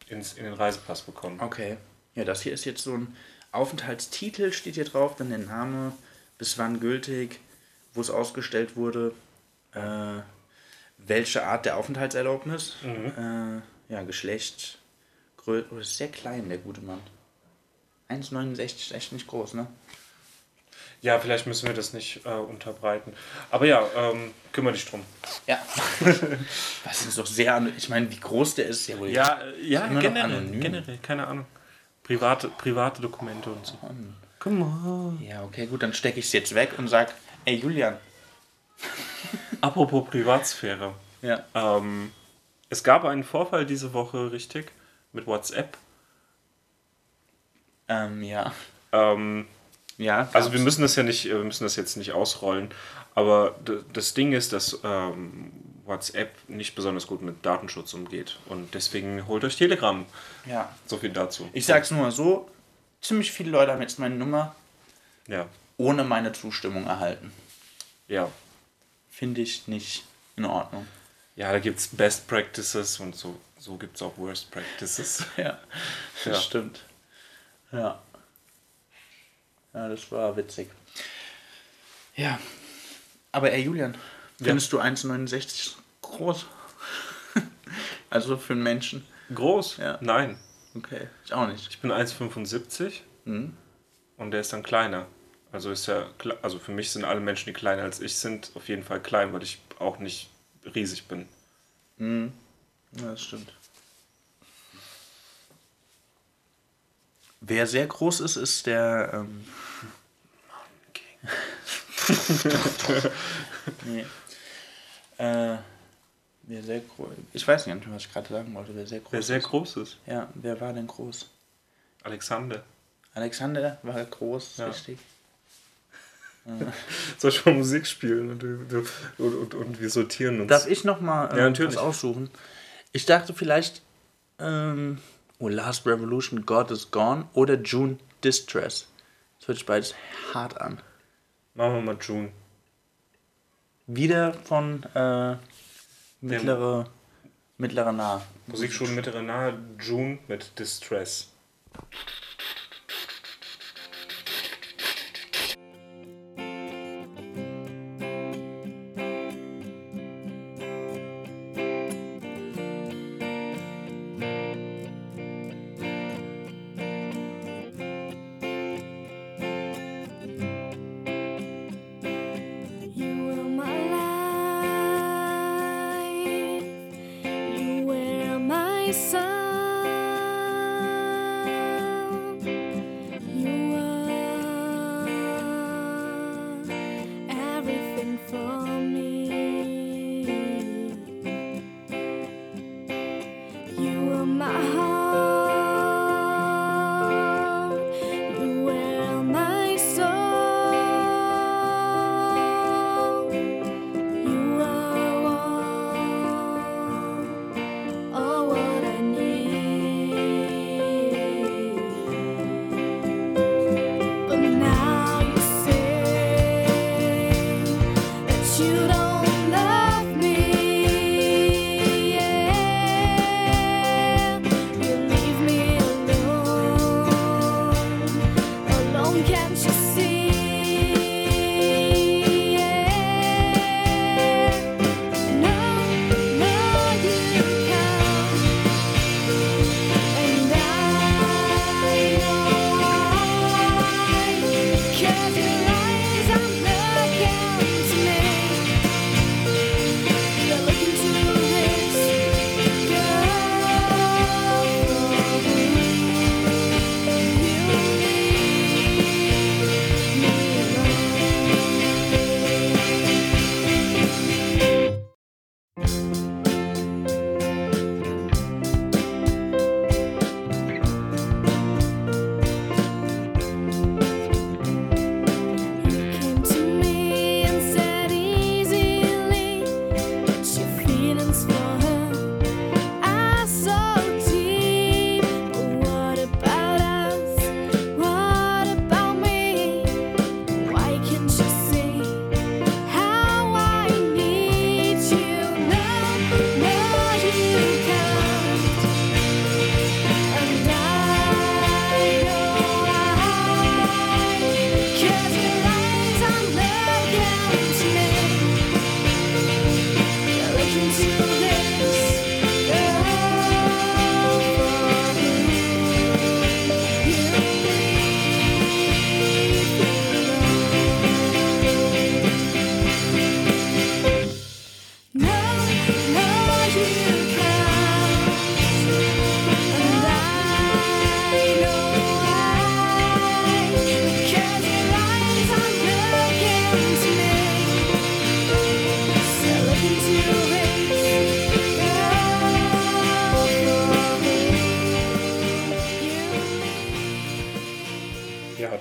ins, in den Reisepass bekommen. Okay. Ja, das hier ist jetzt so ein Aufenthaltstitel, steht hier drauf, dann der Name, bis wann gültig, wo es ausgestellt wurde, äh, welche Art der Aufenthaltserlaubnis, äh, ja, Geschlecht, Größe, oh, ist sehr klein, der gute Mann. 1,69 ist echt nicht groß, ne? Ja, vielleicht müssen wir das nicht äh, unterbreiten. Aber ja, ähm, kümmere dich drum. Ja. das ist doch sehr, ich meine, wie groß der ist, ja wohl. Ja, ja generell, generell, keine Ahnung. Private, private Dokumente und so. Guck mal. Ja, okay, gut, dann stecke ich es jetzt weg und sag, ey Julian. Apropos Privatsphäre. Ja. Ähm, es gab einen Vorfall diese Woche, richtig, mit WhatsApp. Ähm, ja. Ähm, Ja. also wir müssen das ja nicht, wir müssen das jetzt nicht ausrollen, aber das Ding ist, dass ähm, WhatsApp nicht besonders gut mit Datenschutz umgeht und deswegen holt euch Telegram. Ja. So viel dazu. Ich sag's nur mal so, ziemlich viele Leute haben jetzt meine Nummer Ja, ohne meine Zustimmung erhalten. ja. Finde ich nicht in Ordnung. Ja, da gibt es Best Practices und so, so gibt es auch Worst Practices. Ja, das Ja. stimmt. Ja. Ja, das war witzig. Ja. Aber ey, Julian, findest du 1,69 groß? also für einen Menschen? Groß? Ja. Nein. Okay, ich auch nicht. Ich bin 1,75 Mhm. und der ist dann kleiner. Also ist ja, also für mich sind alle Menschen, die kleiner als ich sind, auf jeden Fall klein, weil ich auch nicht riesig bin. Ja, das stimmt. Wer sehr groß ist, ist der. Ähm, nee. Äh, wer sehr groß. Ich weiß nicht, was ich gerade sagen wollte. Wer sehr groß Wer sehr ist. groß ist. Ja, wer war denn groß? Alexander. Alexander war groß, Ja. richtig. Soll ich mal Musik spielen und, und, und, und wir sortieren uns? Darf ich nochmal äh, Ja, natürlich. was aussuchen? Ich dachte vielleicht ähm, oh, Last Revolution, God is Gone oder June Distress. Das hört sich beides hart an. Machen wir mal June. Wieder von äh, mittlere, mittlere Nah. Musikschule mittlere Nahe, June mit Distress.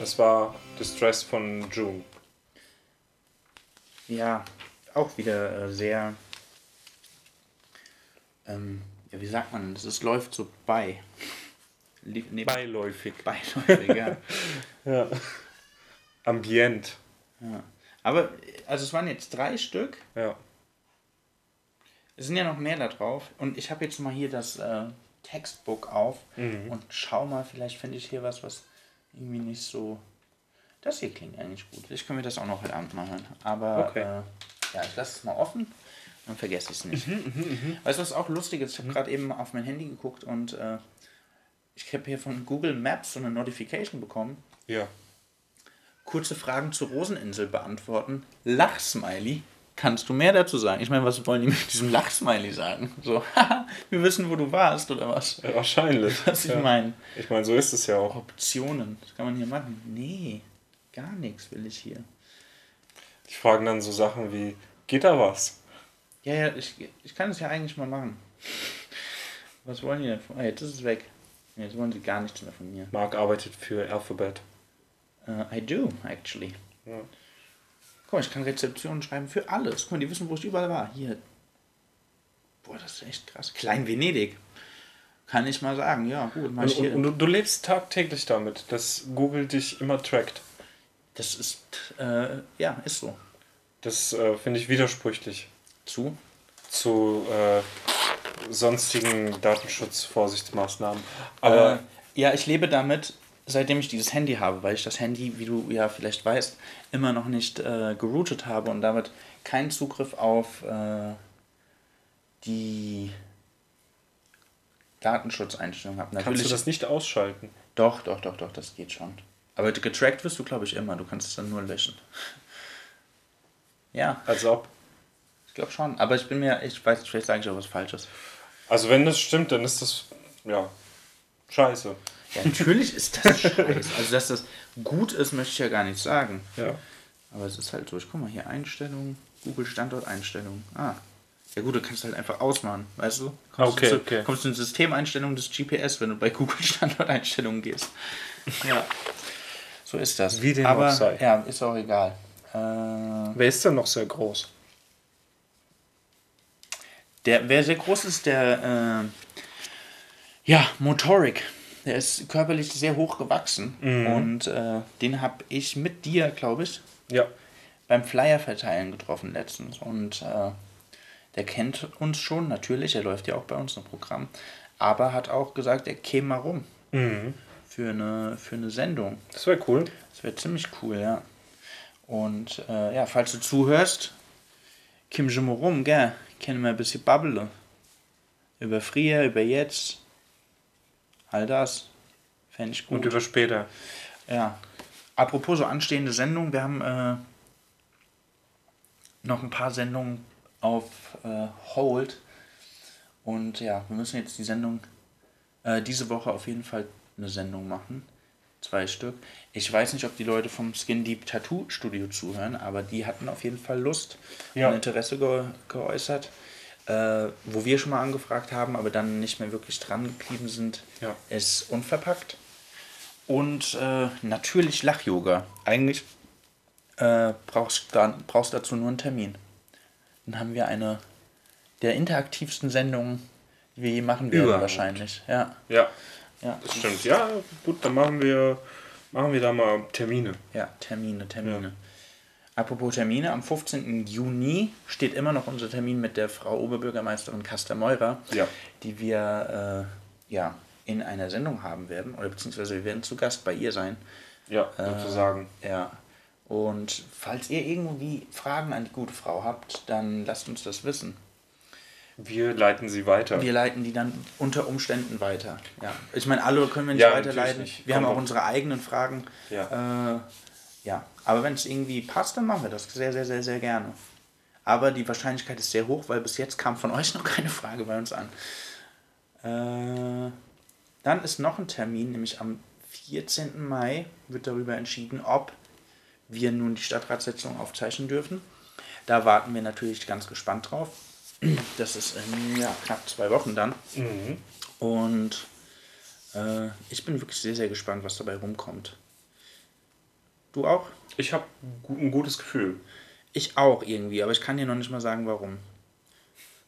Das war Distress von June. Ja, auch wieder äh, sehr. Ähm, ja, wie sagt man? Es läuft so bei. Lie- Nee, Beiläufig. beiläufig, ja. Ja. Ambient. ja. Aber, also es waren jetzt drei Stück. Ja. Es sind ja noch mehr da drauf. Und ich habe jetzt mal hier das äh, Textbook auf und schau mal, vielleicht finde ich hier was, was irgendwie nicht so. Das hier klingt eigentlich gut. Ich kann mir das auch noch heute Abend mal hören. Aber Okay. äh, ja, ich lasse es mal offen, dann vergesse ich es nicht. weißt du, was auch lustig ist? Ich habe gerade eben auf mein Handy geguckt und äh, ich habe hier von Google Maps so eine Notification bekommen. Ja. Kurze Fragen zur Roseninsel beantworten. Lachsmiley. Kannst du mehr dazu sagen? Ich meine, was wollen die mit diesem Lachsmiley sagen? So, haha, wir wissen, wo du warst oder was? Ja, Wahrscheinlich. Was ich ja. meine. Ich meine, so ist es ja auch. Optionen. Was kann man hier machen? Nee, gar nichts will ich hier. Die fragen dann so Sachen wie, geht da was? Ja, ja, ich, ich kann es ja eigentlich mal machen. Was wollen die denn? von- Ah, jetzt ist es weg. Jetzt wollen sie gar nichts mehr von mir. Mark arbeitet für Alphabet. Uh, I do, actually. Ja. Guck mal, ich kann Rezeptionen schreiben für alles. Guck mal, die wissen, wo ich überall war. Hier. Boah, das ist echt krass. Klein Venedig. Kann ich mal sagen. Ja, gut. Und, und, und du, du lebst tagtäglich damit, dass Google dich immer trackt. das ist, äh, ja, ist so. Das äh, finde ich widersprüchlich Zu? zu äh, sonstigen Datenschutzvorsichtsmaßnahmen. Aber äh, ja, ich lebe damit, seitdem ich dieses Handy habe, weil ich das Handy, wie du ja vielleicht weißt, immer noch nicht äh, geroutet habe und damit keinen Zugriff auf äh, die Datenschutzeinstellungen habe. kannst du das nicht ausschalten? Doch, doch, doch, doch, das geht schon. Aber getrackt wirst du, glaube ich, immer. Du kannst es dann nur löschen. Ja, Als ob. ich glaube schon. Aber ich bin mir, ich weiß, vielleicht sage ich auch was Falsches. Also wenn das stimmt, dann ist das ja scheiße. Ja, natürlich ist das scheiße. Also, dass das gut ist, möchte ich ja gar nicht sagen. Ja. Aber es ist halt so, ich guck mal hier, Einstellungen, Google Standorteinstellungen. Ah. Ja gut, du kannst halt einfach ausmachen, weißt du? Kommst Okay, du zu, okay. Kommst du in Systemeinstellungen des GPS, wenn du bei Google Standorteinstellungen gehst. Ja. So ist das. Wie dem Aber, auch sei. Ja, ist auch egal. Äh, Wer ist denn noch sehr groß? der, wer sehr groß ist, der, äh, ja, Motoric. Der ist körperlich sehr hoch gewachsen. Mhm. Und äh, den habe ich mit dir, glaube ich, Ja. beim Flyer verteilen getroffen letztens und äh, der kennt uns schon, natürlich, er läuft ja auch bei uns im Programm, aber hat auch gesagt, er käme mal rum für, eine, für eine Sendung. Das wäre cool. Das wäre ziemlich cool, ja. Und äh, ja, falls du zuhörst, komm schon mal rum, gell? Können wir ein bisschen babbeln. Über früher, über jetzt. All das. Fände ich gut. Und über später. Ja. Apropos so anstehende Sendungen, wir haben äh, noch ein paar Sendungen auf äh, Hold. Und ja, wir müssen jetzt die Sendung, äh, diese Woche auf jeden Fall eine Sendung machen. Zwei Stück. Ich weiß nicht, ob die Leute vom Skin Deep Tattoo Studio zuhören, aber die hatten auf jeden Fall Lust Ja. und Interesse ge geäußert. Äh, wo wir schon mal angefragt haben, aber dann nicht mehr wirklich dran geblieben sind, Ja. ist unverpackt. Und äh, natürlich Lach-Yoga. Eigentlich äh, brauchst du brauchst dazu nur einen Termin. Dann haben wir eine der interaktivsten Sendungen, die wir je machen werden, Überhaupt. wahrscheinlich. Ja, Ja, ja, das stimmt. Ja, gut, dann machen wir, machen wir da mal Termine. ja, Termine, Termine. Apropos Termine, am 15. Juni steht immer noch unser Termin mit der Frau Oberbürgermeisterin Kaster-Meurer, Ja. die wir äh, ja, in einer Sendung haben werden, oder beziehungsweise wir werden zu Gast bei ihr sein. Ja, sozusagen. Ja. Und falls ihr irgendwie Fragen an die gute Frau habt, dann lasst uns das wissen. Wir leiten sie weiter. Wir leiten die dann unter Umständen weiter. Ja. Ich meine, alle können wir nicht Ja, weiterleiten. nicht. Wir haben Kommt auch auf- unsere eigenen Fragen. Ja. Äh, ja. Aber wenn es irgendwie passt, dann machen wir das sehr, sehr, sehr, sehr gerne. Aber die Wahrscheinlichkeit ist sehr hoch, weil bis jetzt kam von euch noch keine Frage bei uns an. Äh, dann ist noch ein Termin, nämlich am 14. Mai wird darüber entschieden, ob wir nun die Stadtratssitzung aufzeichnen dürfen. Da warten wir natürlich ganz gespannt drauf. Das ist in ja, knapp zwei Wochen dann. Und äh, ich bin wirklich sehr, sehr gespannt, was dabei rumkommt. Du auch? Ich habe ein gutes Gefühl. Ich auch irgendwie, aber ich kann dir noch nicht mal sagen, warum.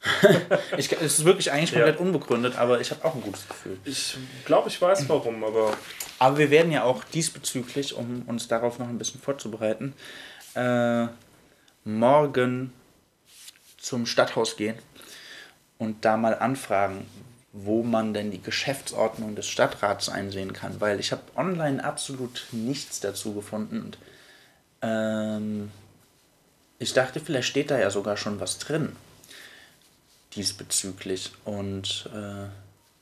ich, es ist wirklich eigentlich komplett Ja. unbegründet, aber ich habe auch ein gutes Gefühl. Ich glaube, ich weiß warum, aber Aber wir werden ja auch diesbezüglich, um uns darauf noch ein bisschen vorzubereiten, äh, morgen zum Stadthaus gehen und da mal anfragen, wo man denn die Geschäftsordnung des Stadtrats einsehen kann, weil ich habe online absolut nichts dazu gefunden und ähm, ich dachte, vielleicht steht da ja sogar schon was drin diesbezüglich und äh,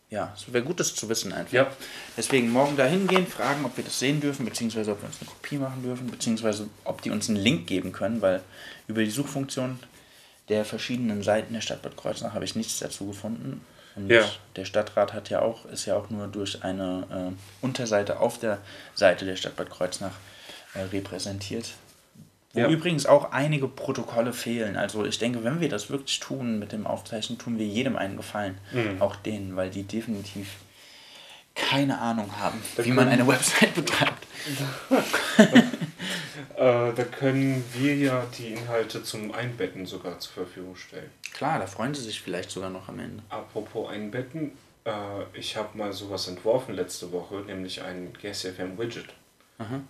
ja, es wäre gut, das zu wissen einfach. Ja. Deswegen morgen da hingehen, fragen, ob wir das sehen dürfen, beziehungsweise ob wir uns eine Kopie machen dürfen, beziehungsweise ob die uns einen Link geben können, weil über die Suchfunktion der verschiedenen Seiten der Stadt Bad Kreuznach habe ich nichts dazu gefunden. Und Ja. der Stadtrat hat ja auch, ist ja auch nur durch eine äh, Unterseite auf der Seite der Stadt Bad Kreuznach äh, repräsentiert. Wo Ja. übrigens auch einige Protokolle fehlen. Also ich denke, wenn wir das wirklich tun mit dem Aufzeichnen, tun wir jedem einen Gefallen. Mhm. Auch denen, weil die definitiv keine Ahnung haben, wie man eine Website betreibt. äh, da können wir ja die Inhalte zum Einbetten sogar zur Verfügung stellen. Klar, da freuen sie sich vielleicht sogar noch am Ende. Apropos Einbetten, äh, ich habe mal sowas entworfen letzte Woche, nämlich ein GSFM Widget,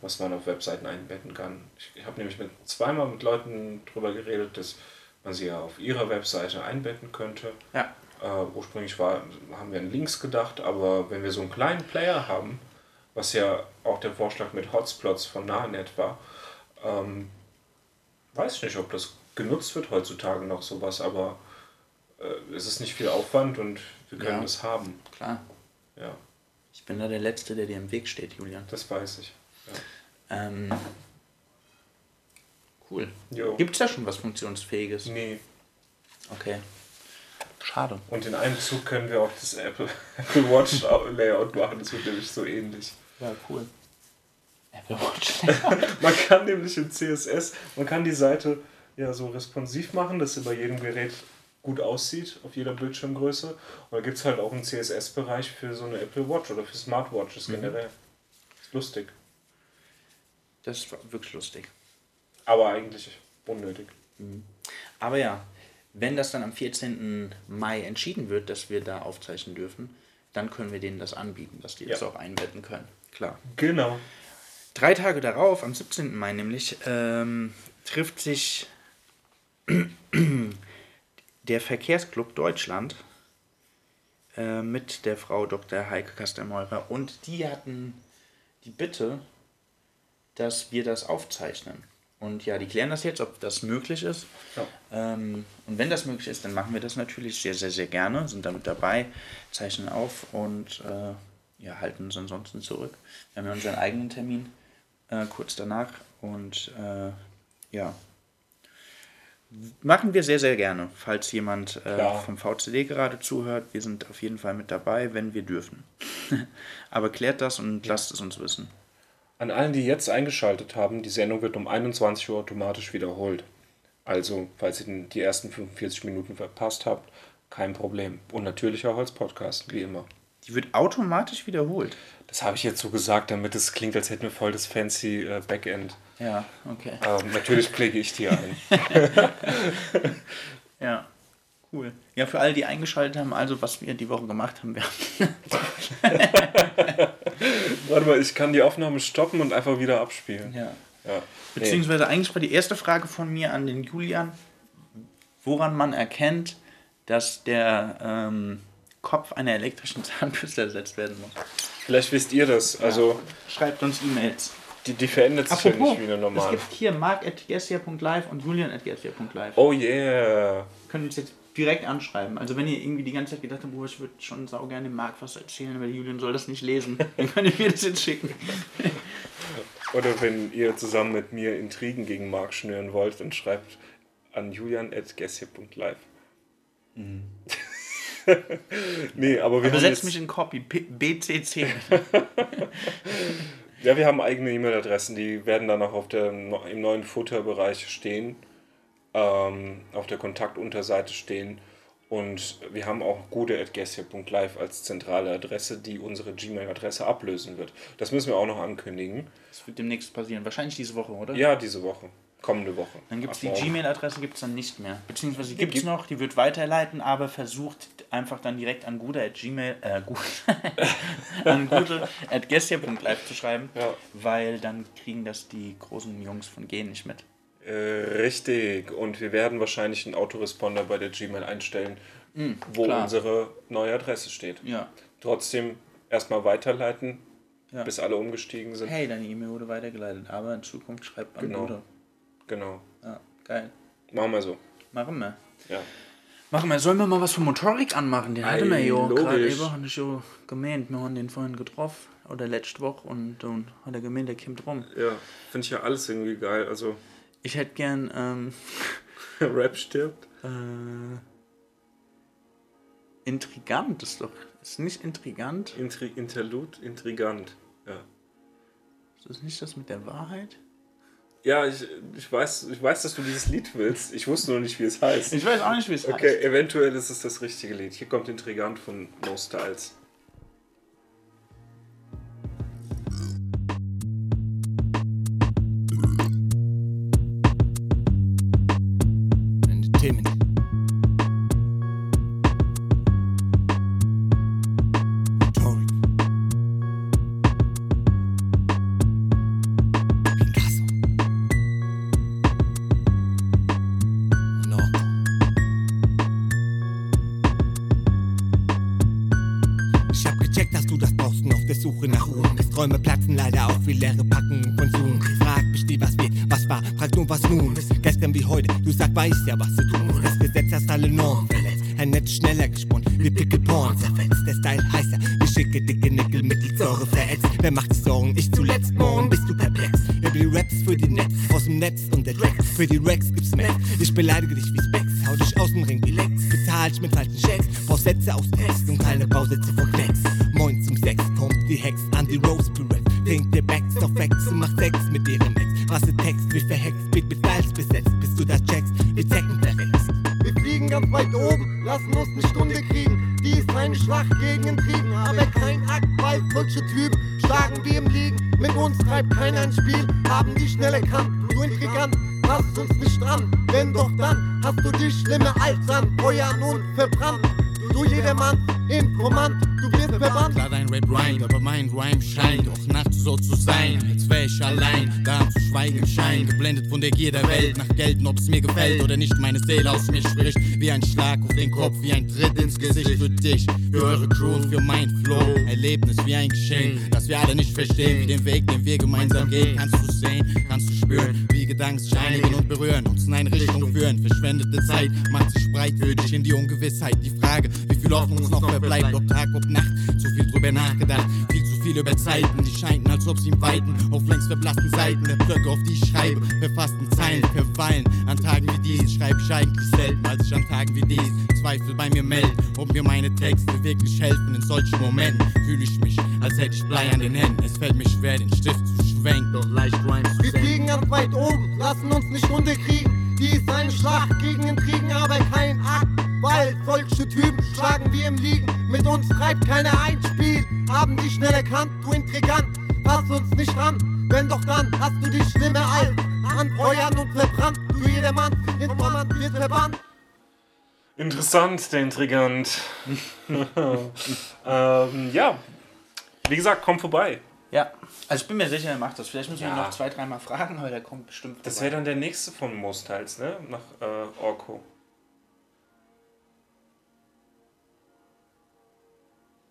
was man auf Webseiten einbetten kann. Ich habe nämlich mit, zweimal mit Leuten darüber geredet, dass man sie ja auf ihrer Webseite einbetten könnte. Ja. Äh, ursprünglich war, haben wir an Links gedacht, aber wenn wir so einen kleinen Player haben, was ja auch der Vorschlag mit Hotspots von Nahenet war, ähm, weiß ich nicht, ob das genutzt wird heutzutage noch sowas, aber äh, es ist nicht viel Aufwand und wir können Ja. das haben. Klar. Ja, Ich bin da der Letzte, der dir im Weg steht, Julian. das weiß ich. Ja. Ähm, cool. Gibt es da schon was Funktionsfähiges? Nee. Okay. Schade. Und in einem Zug können wir auch das Apple, Apple Watch Layout machen, das wird nämlich so ähnlich. Ja, cool. Apple Watch. Man kann nämlich im CSS, man kann die Seite ja so responsiv machen, dass sie bei jedem Gerät gut aussieht, auf jeder Bildschirmgröße. Und da gibt es halt auch einen CSS-Bereich für so eine Apple Watch oder für Smartwatches generell. Ist lustig. Das war wirklich lustig. Aber eigentlich unnötig. Aber ja, wenn das dann am 14. Mai entschieden wird, dass wir da aufzeichnen dürfen, dann können wir denen das anbieten, dass die das Ja. auch einbetten können. Klar. Genau. Drei Tage darauf, am 17. Mai nämlich, ähm, trifft sich der Verkehrsclub Deutschland äh, mit der Frau Dr. Heike Kastelmeurer und die hatten die Bitte, dass wir das aufzeichnen. Und ja, die klären das jetzt, ob das möglich ist. Ja. Ähm, und wenn das möglich ist, dann machen wir das natürlich sehr, sehr, sehr gerne, sind damit dabei, zeichnen auf und äh, ja, halten uns ansonsten zurück. Wir haben ja unseren eigenen Termin äh, kurz danach und äh, ja, machen wir sehr, sehr gerne, falls jemand äh, Klar. vom VCD gerade zuhört. Wir sind auf jeden Fall mit dabei, wenn wir dürfen. Aber klärt das und lasst es uns wissen. An allen, die jetzt eingeschaltet haben, die Sendung wird um 21 Uhr automatisch wiederholt. Also, falls ihr die ersten 45 Minuten verpasst habt, kein Problem. Und natürlich auch als Podcast, wie immer. Die wird automatisch wiederholt. Das habe ich jetzt so gesagt, damit es klingt, als hätten wir voll das fancy äh, Backend. Ja, okay. Ähm, natürlich pflege ich die ein. Ja, cool. Ja, für alle, die eingeschaltet haben, also was wir die Woche gemacht haben, wir Warte mal, ich kann die Aufnahme stoppen und einfach wieder abspielen. ja. Ja. Beziehungsweise eigentlich war die erste Frage von mir an den Julian, woran man erkennt, dass der ähm, Kopf einer elektrischen Zahnbürste ersetzt werden muss. Vielleicht wisst ihr das. Also, Schreibt uns E-Mails. die, die verändert sich ja nicht wie eine es normale. gibt hier mark.gersia.live und julian.gersia.live. Oh yeah. Können uns jetzt direkt anschreiben. Also wenn ihr irgendwie die ganze Zeit gedacht habt, oh, ich würde schon sau gerne dem Marc was erzählen, aber Julian soll das nicht lesen, dann könnt ihr mir das jetzt schicken. Oder wenn ihr zusammen mit mir Intrigen gegen Mark schnüren wollt, dann schreibt an julian.gessie.live. nee, aber wir haben Besetzt jetzt, mich in Copy, P BCC. ja, wir haben eigene E-Mail-Adressen, die werden dann auch auf der, im neuen Footer-Bereich stehen, ähm, auf der Kontaktunterseite stehen Und wir haben auch gute.gessia.live als zentrale Adresse, die unsere Gmail-Adresse ablösen wird. Das müssen wir auch noch ankündigen. Das wird demnächst passieren. Wahrscheinlich diese Woche, oder? Ja, diese Woche. Kommende Woche. Dann gibt es die. Gmail-Adresse gibt's dann nicht mehr. Beziehungsweise die gibt es gibt- noch, die wird weiterleiten, aber versucht einfach dann direkt an gute at gmail, äh, gut, an gute at gestia.live zu schreiben, Ja. weil dann kriegen das die großen Jungs von Gen nicht mit. Äh, richtig. Und wir werden wahrscheinlich einen Autoresponder bei der Gmail einstellen, wo klar. unsere neue Adresse steht. Ja. Trotzdem erstmal weiterleiten, Ja. bis alle umgestiegen sind. Hey, deine E-Mail wurde weitergeleitet, aber in Zukunft schreibt an Genau. gute. Genau. Ja, geil. Machen wir so. Machen wir. Ja. Machen wir. Sollen wir mal was von Motorik anmachen? Den hatten wir ja gerade eben, hatte ich ja gemeint. Wir haben den vorhin getroffen, oder letzte Woche, und dann hat er gemeint, der kommt rum. Ja, finde ich ja alles irgendwie geil. Also, Ich hätte gern, ähm, Rap stirbt. äh, intrigant ist doch, ist nicht intrigant? Intri Interlude, intrigant. Ja. Ist das nicht das mit der Wahrheit? Ja, ich, ich, weiß, ich weiß, dass du dieses Lied willst. Ich wusste nur nicht, wie es heißt. Ich weiß auch nicht, wie es Okay, heißt. eventuell ist es das richtige Lied. Hier kommt Intrigant von No Styles. Leere Packungen von Zoom. Frag mich nie, was wird, was war, frag nur, was nun. Gestern wie heute, du sag, weißt ja, was du tun. Das Gesetz hast alle Normen verletzt. Ein Netz schneller gesponnen, wie Pickelporn zerfetzt. Der Style heißer, wie schicke, dicke Nickel, Mittelsäure verätzt. Wer macht die Sorgen? Ich zuletzt, morgen bist du perplex. Über die Raps für die Netz, aus dem Netz und der Dreck. Für die Rex gibt's mehr. Ich beleidige dich wie Specs, hau dich aus dem Ring wie Lex. Bezahl ich mit falschen Checks, brauch Sätze aus Text viel über Zeiten, die scheinten, als ob sie im Weiten auf längst verblassten Seiten der Blöcke, auf die ich schreibe, verfassten Zeilen verweilen. An Tagen wie diesen schreibe ich eigentlich selten, als ich an Tagen wie diesen Zweifel bei mir melden, ob mir meine Texte wirklich helfen. In solchen Momenten fühle ich mich, als hätte ich Blei an den Händen. Es fällt mir schwer, den Stift zu schwenken, doch leicht Rhymes zu Wir senden. fliegen ganz weit oben, lassen uns nicht unterkriegen. Die ist eine Schlacht gegen Intrigen, aber kein Akt. Weil solche Typen schlagen wir im Liegen. Mit uns treibt keiner ein Spiel. Haben die schnell erkannt, du Intrigant. Pass uns nicht ran, wenn doch dann hast du die schlimme Alt. Anfeuern und verbrannt, du jedermann, Informant wird verbannt. Interessant, der Intrigant. ähm, ja, wie gesagt, komm vorbei. Ja, also ich bin mir sicher, er macht das. Vielleicht müssen wir ihn Ja. noch zwei, dreimal fragen, aber der kommt bestimmt Das vorbei. wäre dann der nächste von Mosteils, ne? Nach äh, Orko.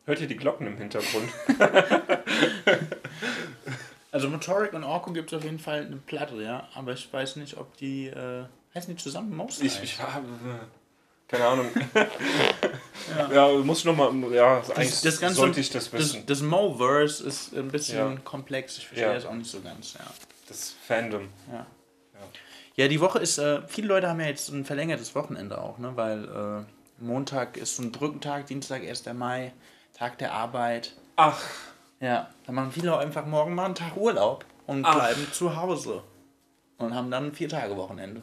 Hört ihr die Glocken im Hintergrund? Also Motoric und Orko gibt es auf jeden Fall eine Platte, ja. Aber ich weiß nicht, ob die, äh, heißen die zusammen Most? Ich, ich habe. Keine Ahnung. ja. muss ich nochmal. Ja, eigentlich das Ganze, sollte ich das wissen. Das, das Mo-Verse ist ein bisschen Ja. komplex. Ich verstehe Ja. das auch nicht so ganz, ja. Das Fandom. Ja. Ja, die Woche ist, äh, viele Leute haben ja jetzt ein verlängertes Wochenende auch, ne? Weil äh, Montag ist so ein Brückentag, Dienstag 1. Mai, Tag der Arbeit. Ach, Ja, dann machen viele einfach morgen mal einen Tag Urlaub und Ach. bleiben zu Hause. Und haben dann vier Tage Wochenende.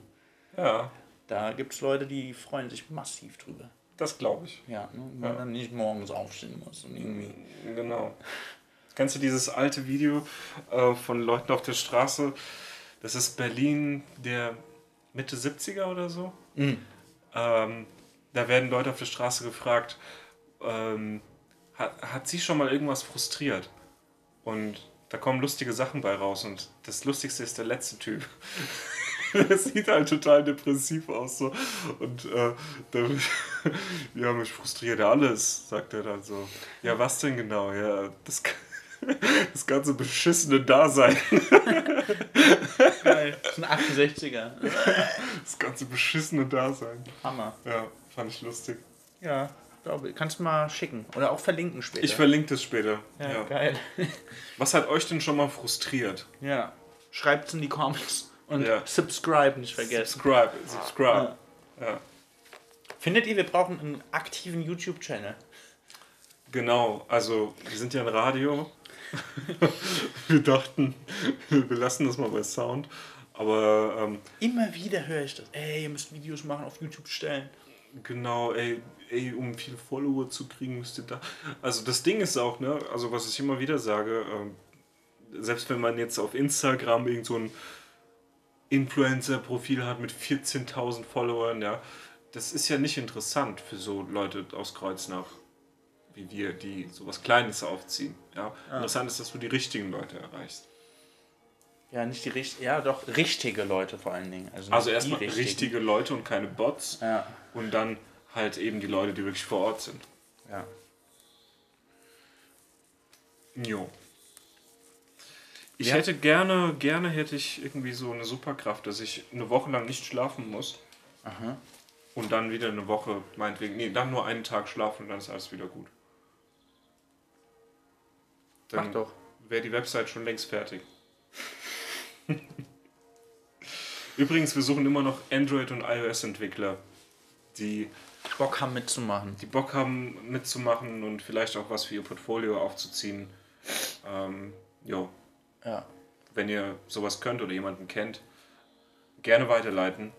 ja. Da gibt es Leute, die freuen sich massiv drüber. Das glaube ich. Ja, ne? man dann nicht morgens aufstehen muss und irgendwie. Genau. Kennst du dieses alte Video äh, von Leuten auf der Straße? Das ist Berlin der Mitte 70er oder so. Mhm. Ähm, da werden Leute auf der Straße gefragt, ähm, hat, hat sie schon mal irgendwas frustriert? Und da kommen lustige Sachen bei raus. Und das Lustigste ist der letzte Typ. Der sieht halt total depressiv aus. So. Und äh, da, ja, mich frustriert ja alles, sagt er dann so. Ja, was denn genau? Ja, das, das ganze beschissene Dasein. Geil. Das ist ein 68er. Das ganze beschissene Dasein. Hammer. Ja, fand ich lustig. Ja, glaube ich. Kannst du mal schicken. Oder auch verlinken später. Ich verlinke das später. ja, Ja. geil. Was hat euch denn schon mal frustriert? Ja. Schreibt's in die Comments. Und Ja. subscribe nicht vergessen. Subscribe, subscribe. Ja. Findet ihr, wir brauchen einen aktiven YouTube-Channel? Genau, also wir sind ja ein Radio. wir dachten, wir lassen das mal bei Sound. Aber ähm, Immer wieder höre ich das. Ey, ihr müsst Videos machen, auf YouTube stellen. Genau, ey, ey, um viele Follower zu kriegen, müsst ihr da. Also das Ding ist auch, ne, also was ich immer wieder sage, ähm, selbst wenn man jetzt auf Instagram irgend so ein Influencer-Profil hat mit 14.000 Followern, ja, das ist ja nicht interessant für so Leute aus Kreuznach wie wir, die sowas Kleines aufziehen. Ja? Interessant ist, dass du die richtigen Leute erreichst. Ja, nicht die richtigen. Ja, doch, richtige Leute vor allen Dingen. Also, Also erstmal richtige Leute und keine Bots. Ja. Und dann halt eben die Leute, die wirklich vor Ort sind. Ja. Jo. Ich Ja. hätte gerne, gerne hätte ich irgendwie so eine Superkraft, dass ich eine Woche lang nicht schlafen muss. Aha. Und dann wieder eine Woche, meinetwegen, nee, dann nur einen Tag schlafen und dann ist alles wieder gut. Dann Mach doch. wäre die Website schon längst fertig. Übrigens, wir suchen immer noch Android- und iOS-Entwickler, die, Bock haben mitzumachen. die Bock haben mitzumachen und vielleicht auch was für ihr Portfolio aufzuziehen. Ähm, jo, Ja. wenn ihr sowas könnt oder jemanden kennt, gerne weiterleiten.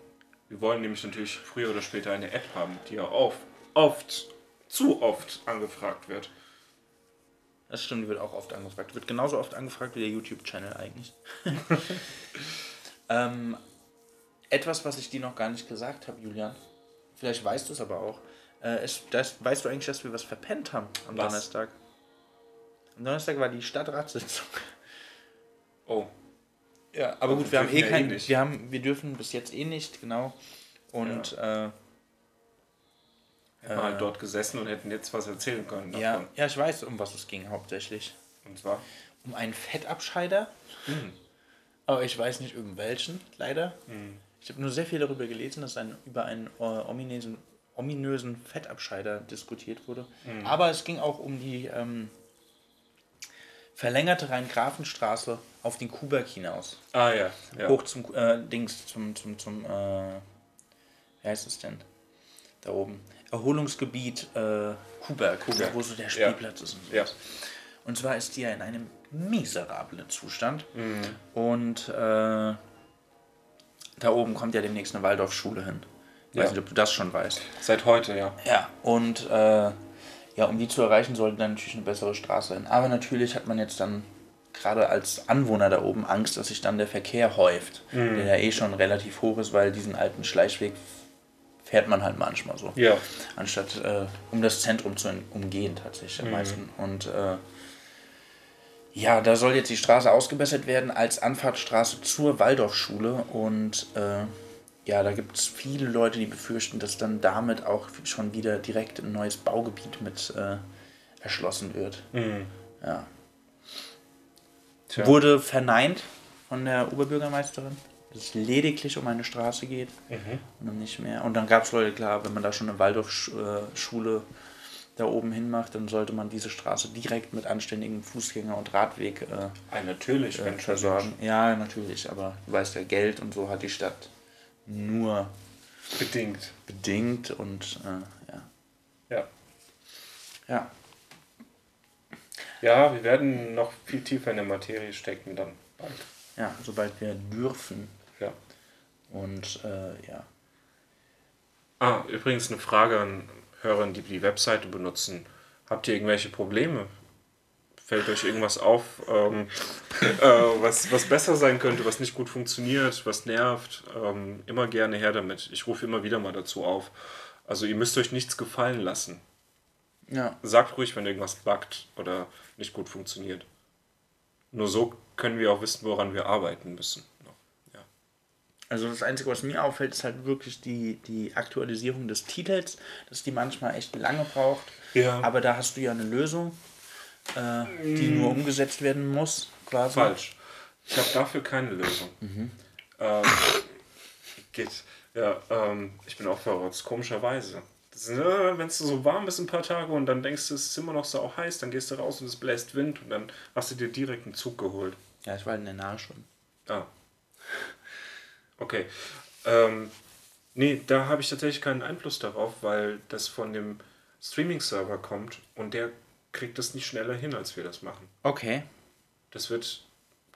Wir wollen nämlich natürlich früher oder später eine App haben, die ja oft, oft, zu oft angefragt wird. Das stimmt, die wird auch oft angefragt. Wird genauso oft angefragt wie der YouTube-Channel eigentlich. ähm, etwas, was ich dir noch gar nicht gesagt habe, Julian. Vielleicht weißt du es aber auch. Äh, es, das, weißt du eigentlich, dass wir was verpennt haben am Was? Donnerstag? Am Donnerstag war die Stadtratssitzung. Oh, Ja, aber gut, wir haben eh ja eh kein, wir haben, wir dürfen bis jetzt eh nicht, genau. Und äh, hätten wir halt dort gesessen und hätten jetzt was erzählen können. ja, davon. ja, ich weiß, um was es ging hauptsächlich. Und zwar, Um einen Fettabscheider. Mhm. Aber ich weiß nicht irgendwelchen, leider. Ich habe nur sehr viel darüber gelesen, dass ein, über einen äh, ominösen, ominösen Fettabscheider diskutiert wurde. Mhm. Aber es ging auch um die ähm, verlängerte Rhein-Grafenstraße auf den Kuberg hinaus. ah ja, ja. Hoch zum äh, Dings, zum, zum, zum, äh, wie heißt es denn? Da oben. Erholungsgebiet äh, Kuberg, Kuberg. wo so der Ja. Spielplatz ist. Und, Ja. sowas. und zwar ist die ja in einem miserablen Zustand. Mhm. Und äh, da oben kommt ja demnächst eine Waldorfschule hin. Ich weiß Ja. nicht, ob du das schon weißt. Seit heute, ja. Ja, und äh, ja, um die zu erreichen, sollte dann natürlich eine bessere Straße hin. Aber natürlich hat man jetzt dann gerade als Anwohner da oben Angst, dass sich dann der Verkehr häuft, Mhm. der ja eh schon relativ hoch ist, weil diesen alten Schleichweg fährt man halt manchmal so. Ja. Anstatt äh, um das Zentrum zu umgehen tatsächlich am meisten. Und äh, ja, da soll jetzt die Straße ausgebessert werden als Anfahrtsstraße zur Waldorfschule und äh, ja, da gibt es viele Leute, die befürchten, dass dann damit auch schon wieder direkt ein neues Baugebiet mit äh, erschlossen wird. Ja. Tja. Wurde verneint von der Oberbürgermeisterin, dass es lediglich um eine Straße geht und um nicht mehr. Und dann gab es Leute, klar, wenn man da schon eine Waldorfschule da oben hin macht, dann sollte man diese Straße direkt mit anständigem Fußgänger- und Radweg äh, Ah, natürlich, äh, versorgen. Ja, natürlich, aber du weißt ja, Geld und so hat die Stadt nur Bedingt. bedingt und äh, ja. Ja. Ja, Ja, wir werden noch viel tiefer in der Materie stecken dann bald. ja, sobald wir dürfen. Ja. Und äh, ja. Ah, übrigens eine Frage an Hörern, die die Webseite benutzen, habt ihr irgendwelche Probleme? Fällt euch irgendwas auf, ähm, äh, was, was besser sein könnte, was nicht gut funktioniert, was nervt? Ähm, immer gerne her damit. Ich rufe immer wieder mal dazu auf. Also ihr müsst euch nichts gefallen lassen. Ja. Sagt ruhig, wenn irgendwas buggt oder nicht gut funktioniert. Nur so können wir auch wissen, woran wir arbeiten müssen. Also das Einzige, was mir auffällt, ist halt wirklich die, die Aktualisierung des Titels, dass die manchmal echt lange braucht. Ja. Aber da hast du ja eine Lösung, äh, die nur umgesetzt werden muss, quasi. Falsch. Ich habe dafür keine Lösung. Ähm, geht. Ja, ähm, ich bin auch verrückt, komischerweise. Wenn es so warm ist ein paar Tage und dann denkst du, es ist immer noch so auch heiß, dann gehst du raus und es bläst Wind und dann hast du dir direkt einen Zug geholt. Ja, ich war in der Nahe schon. Ah. Okay. Ähm, nee, da habe ich tatsächlich keinen Einfluss darauf, weil das von dem Streaming-Server kommt und der kriegt das nicht schneller hin, als wir das machen. Okay. Das wird,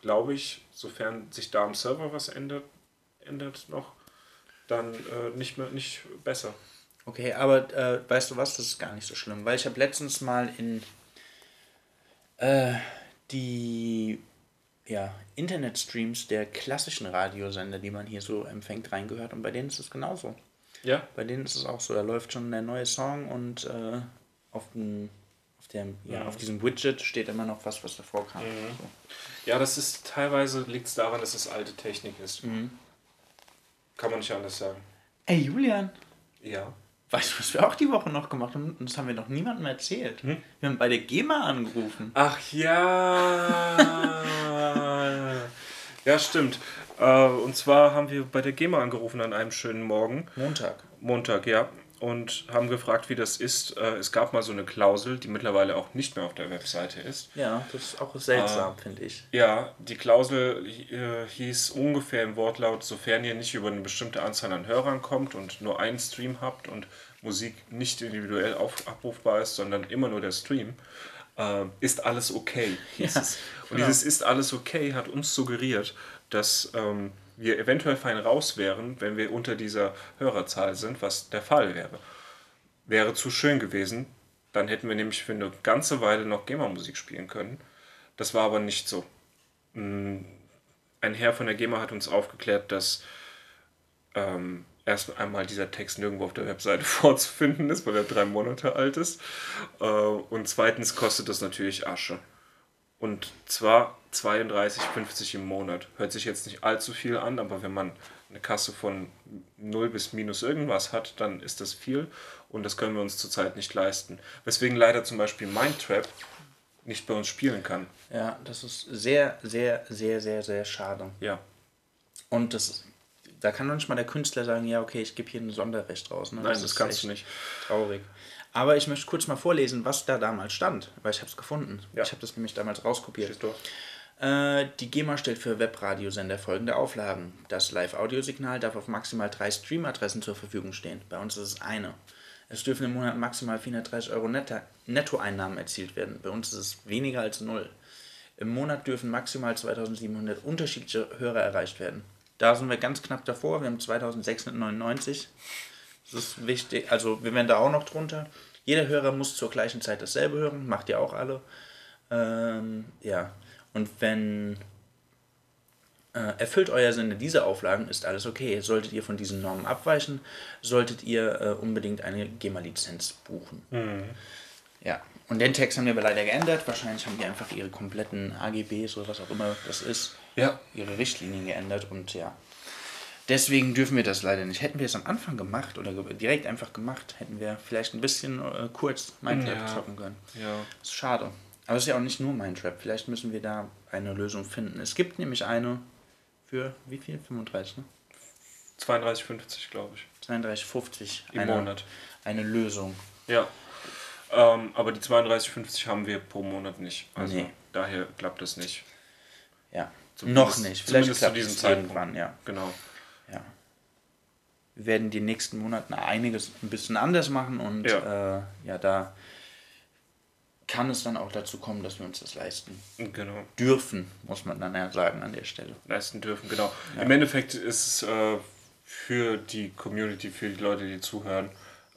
glaube ich, sofern sich da am Server was ändert, ändert noch, dann äh, nicht mehr nicht besser. Okay, aber äh, weißt du was, das ist gar nicht so schlimm, weil ich habe letztens mal in äh, die ja, Internetstreams der klassischen Radiosender, die man hier so empfängt, reingehört und bei denen ist es genauso. Ja. Bei denen ist es auch so, da läuft schon der neue Song und äh, auf, dem, auf, dem, ja, Mhm. auf diesem Widget steht immer noch was, was davor kam. Mhm. So. Ja, das ist teilweise liegt es daran, dass es alte Technik ist. Mhm. Kann man nicht anders sagen. Ey, Julian, Ja. weißt du, was wir auch die Woche noch gemacht haben? Und das haben wir noch niemandem erzählt. Hm? Wir haben bei der GEMA angerufen. Ach ja. ja, stimmt. Äh, und zwar haben wir bei der GEMA angerufen an einem schönen Morgen. Montag. Montag, ja. Und haben gefragt, wie das ist. Äh, es gab mal so eine Klausel, die mittlerweile auch nicht mehr auf der Webseite ist. Ja, das ist auch seltsam, Ah. finde ich. Ja, die Klausel äh, hieß ungefähr im Wortlaut, sofern ihr nicht über eine bestimmte Anzahl an Hörern kommt und nur einen Stream habt und Musik nicht individuell auf, abrufbar ist, sondern immer nur der Stream, äh, ist alles okay. hieß Ja, es. Und genau. dieses ist alles okay hat uns suggeriert, dass ähm, wir eventuell fein raus wären, wenn wir unter dieser Hörerzahl sind, was der Fall wäre. Wäre zu schön gewesen, dann hätten wir nämlich für eine ganze Weile noch GEMA-Musik spielen können. Das war aber nicht so. Mm, Ein Herr von der GEMA hat uns aufgeklärt, dass ähm, erst einmal dieser Text nirgendwo auf der Webseite vorzufinden ist, weil er drei Monate alt ist. Äh, und zweitens kostet das natürlich Asche. Und zwar 32,50 im Monat. Hört sich jetzt nicht allzu viel an, aber wenn man eine Kasse von 0 bis minus irgendwas hat, dann ist das viel und das können wir uns zurzeit nicht leisten. Weswegen leider zum Beispiel Mindtrap nicht bei uns spielen kann. Ja, das ist sehr, sehr, sehr, sehr, sehr schade. Ja. Und das, da kann noch nicht mal der Künstler sagen, ja, okay, ich gebe hier ein Sonderrecht raus. Ne? Nein, das ist kannst du nicht. Traurig. Aber ich möchte kurz mal vorlesen, was da damals stand, weil ich habe es gefunden. Ja. Ich habe das nämlich damals rauskopiert. Äh, die GEMA stellt für Webradiosender folgende Auflagen. Das Live-Audiosignal darf auf maximal drei Streamadressen zur Verfügung stehen. Bei uns ist es eine. Es dürfen im Monat maximal 430 Euro Nettoeinnahmen erzielt werden. Bei uns ist es weniger als null. Im Monat dürfen maximal 2700 unterschiedliche Hörer erreicht werden. Da sind wir ganz knapp davor. Wir haben 2699. Das ist wichtig. Also wir werden da auch noch drunter. Jeder Hörer muss zur gleichen Zeit dasselbe hören. Macht ihr auch alle. Ähm, ja. Und wenn äh, erfüllt euer Sender diese Auflagen, ist alles okay. Solltet ihr von diesen Normen abweichen, solltet ihr äh, unbedingt eine GEMA-Lizenz buchen. Ja, und den Text haben wir aber leider geändert. Wahrscheinlich haben die einfach ihre kompletten AGBs oder was auch immer das ist, Ja. ihre Richtlinien geändert und ja. Deswegen dürfen wir das leider nicht. Hätten wir es am Anfang gemacht oder direkt einfach gemacht, hätten wir vielleicht ein bisschen äh, kurz Minecraft Ja. zocken können. Ja. Ist schade. Aber es ist ja auch nicht nur Mindtrap. Vielleicht müssen wir da eine Lösung finden. Es gibt nämlich eine für wie viel? 35, ne? 32,50 glaube ich. 32,50 Im eine, Monat. Eine Lösung. Ja. Ähm, aber die 32,50 haben wir pro Monat nicht. Also Nee. daher klappt das nicht. Ja. Zumindest- Noch nicht. Vielleicht zumindest zu klappt diesem es Zeitpunkt. irgendwann, ja. Genau. ja. Wir werden die nächsten Monate einiges ein bisschen anders machen und ja, äh, ja da kann es dann auch dazu kommen, dass wir uns das leisten Genau. dürfen, muss man dann ja sagen an der Stelle. leisten dürfen, genau. Ja. Im Endeffekt ist es äh, für die Community, für die Leute, die zuhören,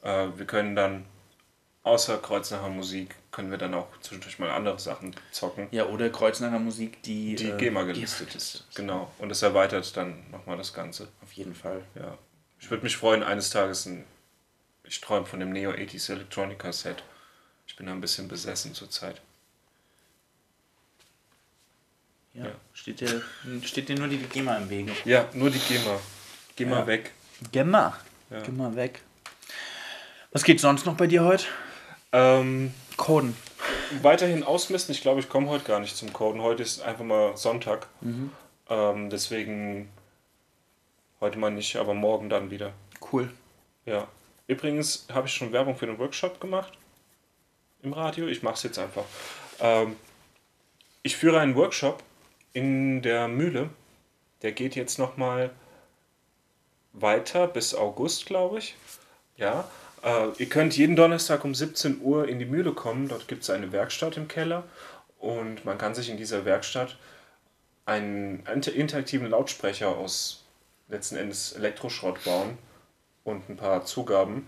äh, wir können dann außer Kreuznacher Musik können wir dann auch zwischendurch mal andere Sachen zocken, Ja, oder Kreuznacher Musik, die, die äh, GEMA gelistet ist. Genau. Und das erweitert dann nochmal das Ganze. Auf jeden Fall. Ja. Ich würde mich freuen, eines Tages ein. Ich träume von dem Neo 80s Electronica Set. Ich bin da ein bisschen besessen zurzeit. Ja. Ja. Steht, dir, steht dir nur die GEMA im Wege. Ja, nur die GEMA. Geh mal Ja. weg. GEMA. Ja. Geh mal weg. Was geht sonst noch bei dir heute? Ähm, Coden. weiterhin ausmisten. Ich glaube, ich komme heute gar nicht zum Coden. Heute ist einfach mal Sonntag. Ähm, deswegen heute mal nicht, aber morgen dann wieder. Cool. Ja. Übrigens habe ich schon Werbung für den Workshop gemacht im Radio. Ich mache es jetzt einfach. Ähm, ich führe einen Workshop in der Mühle. Der geht jetzt nochmal weiter bis August, glaube ich. Ja. Äh, ihr könnt jeden Donnerstag um 17 Uhr in die Mühle kommen. Dort gibt es eine Werkstatt im Keller. Und man kann sich in dieser Werkstatt einen inter- interaktiven Lautsprecher aus letzten Endes Elektroschrott bauen und ein paar Zugaben.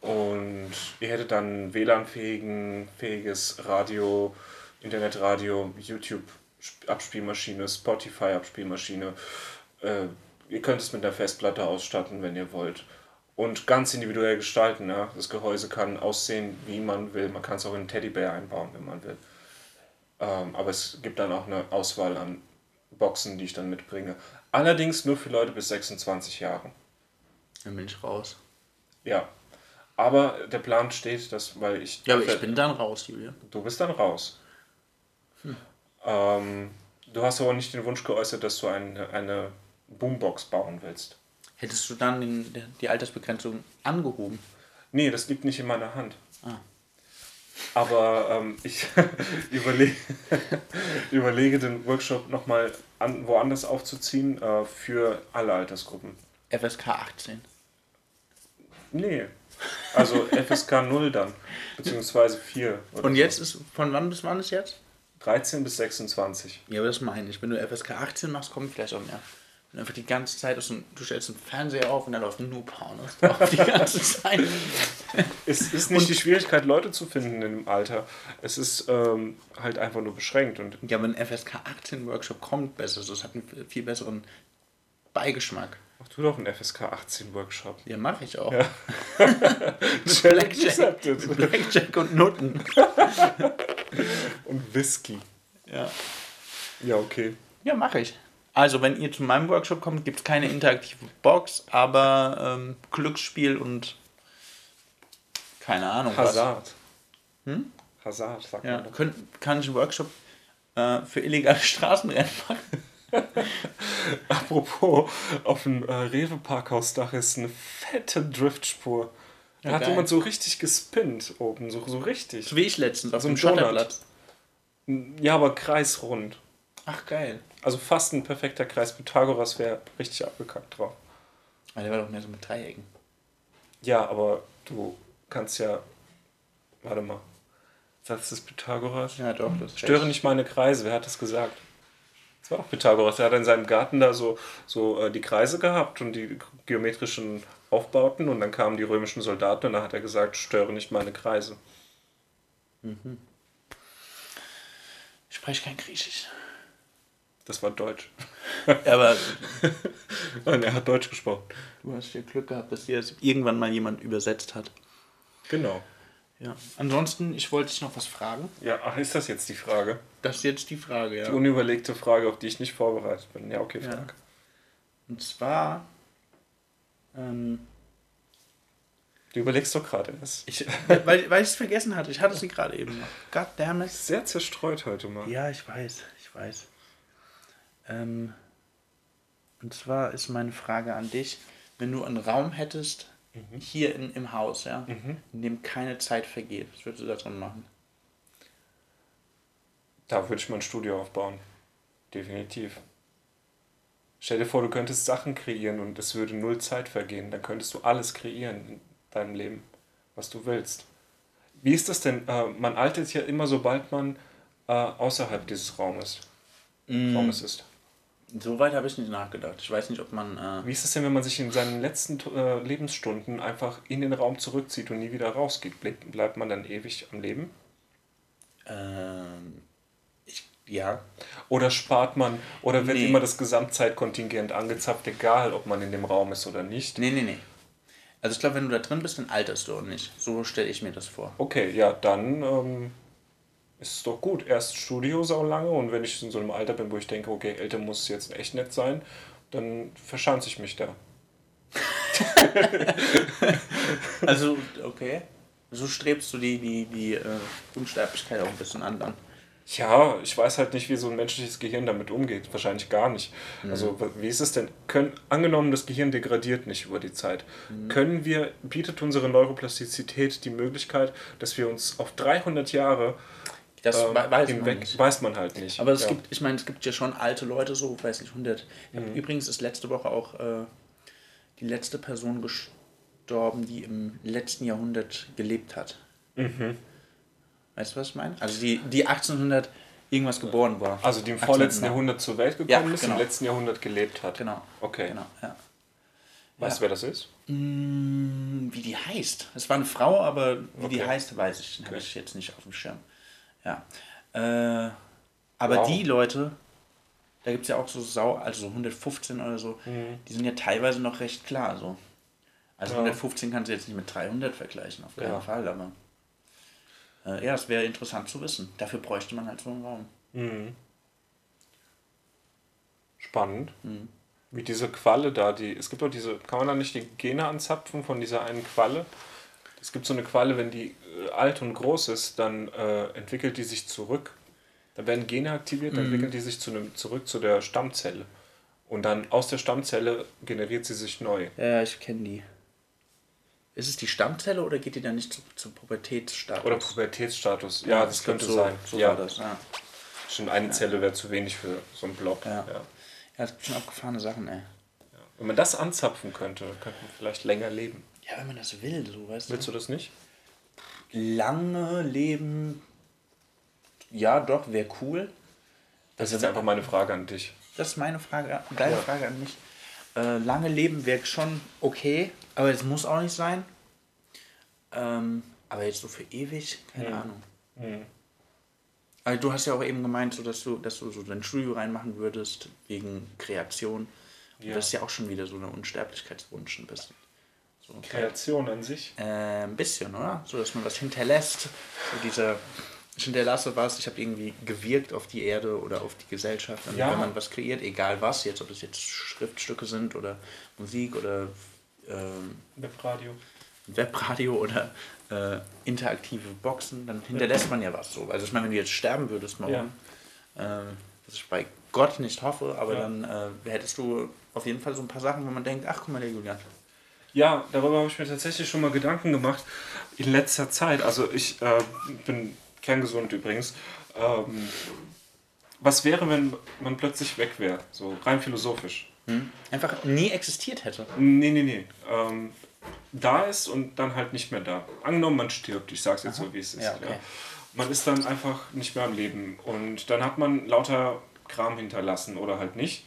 Und ihr hättet dann WLAN-fähigen, fähiges Radio, Internetradio, YouTube-Abspielmaschine, Spotify-Abspielmaschine. Äh, ihr könnt es mit einer Festplatte ausstatten, wenn ihr wollt. Und ganz individuell gestalten. Ja? Das Gehäuse kann aussehen, wie man will. Man kann es auch in einen Teddybär einbauen, wenn man will. Ähm, aber es gibt dann auch eine Auswahl an Boxen, die ich dann mitbringe. Allerdings nur für Leute bis 26 Jahren. Dann bin ich raus. Ja. Aber der Plan steht, dass, weil ich. Ja, aber ich bin dann raus, Julian. Du bist dann raus. Ähm, du hast aber nicht den Wunsch geäußert, dass du eine, eine Boombox bauen willst. Hättest du dann den, die Altersbegrenzung angehoben? Nee, das liegt nicht in meiner Hand. Ah. Aber ähm, ich überlege, überlege den Workshop nochmal an, woanders aufzuziehen äh, für alle Altersgruppen. FSK 18. Nee. Also FSK 0 dann, beziehungsweise 4. oder Und so. jetzt ist, von wann bis wann ist jetzt? 13 bis 26. Ja, aber das meine ich. Wenn du FSK 18 machst, kommt vielleicht auch mehr. Du einfach die ganze Zeit aus dem, du stellst einen Fernseher auf und dann läuft nur Pornos drauf die ganze Zeit. Es ist nicht die Schwierigkeit, Leute zu finden im Alter. Es ist ähm, halt einfach nur beschränkt. Und Ja, wenn FSK 18 Workshop kommt, besser. Das hat einen viel besseren Beigeschmack. mach du doch einen FSK 18 Workshop. Ja, mache ich auch. Ja. Mit Blackjack, mit Blackjack und Nutten. Und Whisky. Ja. Ja, okay. Ja, mache ich. Also, wenn ihr zu meinem Workshop kommt, gibt es keine interaktive Box, aber ähm, Glücksspiel und keine Ahnung Hazard. Hm? Hazard, sagt was. Ja, man könnt, kann ich einen Workshop äh, für illegale Straßenrennen machen? Apropos, auf dem äh, Rewe-Parkhausdach ist eine fette Driftspur. Da Ja, hat geil. jemand so richtig gespinnt oben, so, so richtig. So wie ich letztens auf So dem. Schotterplatz. Ja, aber kreisrund. Ach, geil. Also fast ein perfekter Kreis. Pythagoras wäre richtig abgekackt drauf. Aber der war doch mehr so mit Dreiecken. Ja, aber du kannst ja. Warte mal. Satz des Pythagoras? Ja, doch. Das Störe nicht meine Kreise. Wer hat das gesagt? Das war auch Pythagoras. Er hat in seinem Garten da so, so äh, die Kreise gehabt und die geometrischen Aufbauten und dann kamen die römischen Soldaten und dann hat er gesagt, störe nicht meine Kreise. Ich spreche kein Griechisch. Das war Deutsch. Aber Nein, er hat Deutsch gesprochen. du hast ja Glück gehabt, dass dir das irgendwann mal jemand übersetzt hat. Genau. Ja. Ansonsten, ich wollte dich noch was fragen. Ja, ach, ist das jetzt die Frage? Das ist jetzt die Frage, ja. Die unüberlegte Frage, auf die ich nicht vorbereitet bin. Ja, okay, Ja. frag. Und zwar, ähm, Du überlegst doch gerade erst. ich, weil, weil ich es vergessen hatte. Ich hatte sie gerade eben noch. God damn it. Sehr zerstreut heute mal. Ja, ich weiß, ich weiß. Ähm, und zwar ist meine Frage an dich, wenn du einen Raum hättest, hier in, im Haus, ja, in dem keine Zeit vergeht, was würdest du da drin machen? Da würde ich mein Studio aufbauen. Definitiv. Stell dir vor, du könntest Sachen kreieren und es würde null Zeit vergehen. Dann könntest du alles kreieren in deinem Leben, was du willst. Wie ist das denn? Äh, man altert ja immer, sobald man äh, außerhalb dieses Raumes, Raumes ist. So weit habe ich nicht nachgedacht. Ich weiß nicht, ob man. Äh, Wie ist es denn, wenn man sich in seinen letzten äh, Lebensstunden einfach in den Raum zurückzieht und nie wieder rausgeht? Bleibt, bleibt man dann ewig am Leben? ähm, ich, ja. Oder spart man, oder wird Nee. immer das Gesamtzeitkontingent angezapft, egal ob man in dem Raum ist oder nicht? Nee, nee, nee. Also ich glaube, wenn du da drin bist, dann alterst du auch nicht. So stelle ich mir das vor. Okay, ja, dann ähm, ist doch gut. Erst Studio sau lange und wenn ich in so einem Alter bin, wo ich denke, okay, älter muss es jetzt echt nett sein, dann verschanze ich mich da. Also, okay. So strebst du die, die, die äh, Unsterblichkeit auch ein bisschen an dann. Ja, ich weiß halt nicht, wie so ein menschliches Gehirn damit umgeht. Wahrscheinlich gar nicht. Also, w- wie ist es denn? Können, angenommen, das Gehirn degradiert nicht über die Zeit. Können wir, bietet unsere Neuroplastizität die Möglichkeit, dass wir uns auf 300 Jahre Das ähm, we- weiß man weiß man halt nicht. Aber es ja. gibt, ich meine, es gibt ja schon alte Leute, so, weiß nicht, 100. Übrigens ist letzte Woche auch äh, die letzte Person gestorben, die im letzten Jahrhundert gelebt hat. Weißt du, was ich meine? Also die, die 1800 irgendwas geboren war. Also die im 1800. vorletzten Jahrhundert zur Welt gekommen Ja, ist, genau. im letzten Jahrhundert gelebt hat. Genau. Okay. Genau, ja. Weißt du, wer das ist? Mm, Wie die heißt. Es war eine Frau, aber wie die Okay. heißt, weiß ich, habe Okay. ich jetzt nicht auf dem Schirm. Ja. Äh, aber Wow. die Leute, da gibt es ja auch so Sau, also so 115 oder so, die sind ja teilweise noch recht klar. So. Also Mhm. Ja. 115 kannst du jetzt nicht mit 300 vergleichen, auf keinen Ja. Fall, aber äh, ja, es wäre interessant zu wissen. Dafür bräuchte man halt so einen Raum. Spannend. Mhm. Wie diese Qualle da, die. Es gibt doch diese. Kann man da nicht die Gene anzapfen von dieser einen Qualle? Es gibt so eine Qualle, wenn die äh, alt und groß ist, dann äh, entwickelt die sich zurück. Dann werden Gene aktiviert, Mhm. dann entwickelt die sich zu einem, zurück zu der Stammzelle. Und dann aus der Stammzelle generiert sie sich neu. Ja, ja, ich kenne die. Ist es die Stammzelle oder geht die dann nicht zu, zu Pubertätsstatus? Oder Pubertätsstatus. Ja, das ich glaub, könnte so, sein. So ja, war das, ja. Schon eine Zelle wäre zu wenig für so einen Block. Ja. Ja. Ja, es gibt schon abgefahrene Sachen, ey. Wenn man das anzapfen könnte, könnte man vielleicht länger leben. Ja, wenn man das will, so, weißt Willst du das nicht? Lange leben, ja, doch, wäre cool. Das ist jetzt einfach meine Frage an dich. Das ist meine Frage, deine Ja. Frage an mich. Äh, lange leben wäre schon okay, aber es muss auch nicht sein. Ähm, aber jetzt so für ewig, keine Hm. Ahnung. Also du hast ja auch eben gemeint, so dass du, dass du so dein Studio reinmachen würdest wegen Kreation. Und Ja. das ist ja auch schon wieder so eine Unsterblichkeitswunsch ein bisschen. So. Kreation an sich. Äh, ein bisschen, oder? So, dass man was hinterlässt. So dieser, ich hinterlasse was, ich habe irgendwie gewirkt auf die Erde oder auf die Gesellschaft. Und Ja. wenn man was kreiert, egal was, jetzt ob es jetzt Schriftstücke sind oder Musik oder ähm, Webradio. Webradio oder äh, interaktive Boxen, dann hinterlässt man ja was so. Also ich meine, wenn du jetzt sterben würdest morgen, äh, was ich bei Gott nicht hoffe, aber Ja. dann äh, hättest du auf jeden Fall so ein paar Sachen, wo man denkt, ach guck mal, der Julian. Ja, darüber habe ich mir tatsächlich schon mal Gedanken gemacht in letzter Zeit. Also ich äh, bin kerngesund übrigens. Ähm, was wäre, wenn man plötzlich weg wäre? So rein philosophisch. Einfach nie existiert hätte. Nee, nee, nee. Ähm, da ist und dann halt nicht mehr da. Angenommen, man stirbt. Ich sag's jetzt so, wie es ist. Ja, okay. Man ist dann einfach nicht mehr am Leben. Und dann hat man lauter Kram hinterlassen oder halt nicht.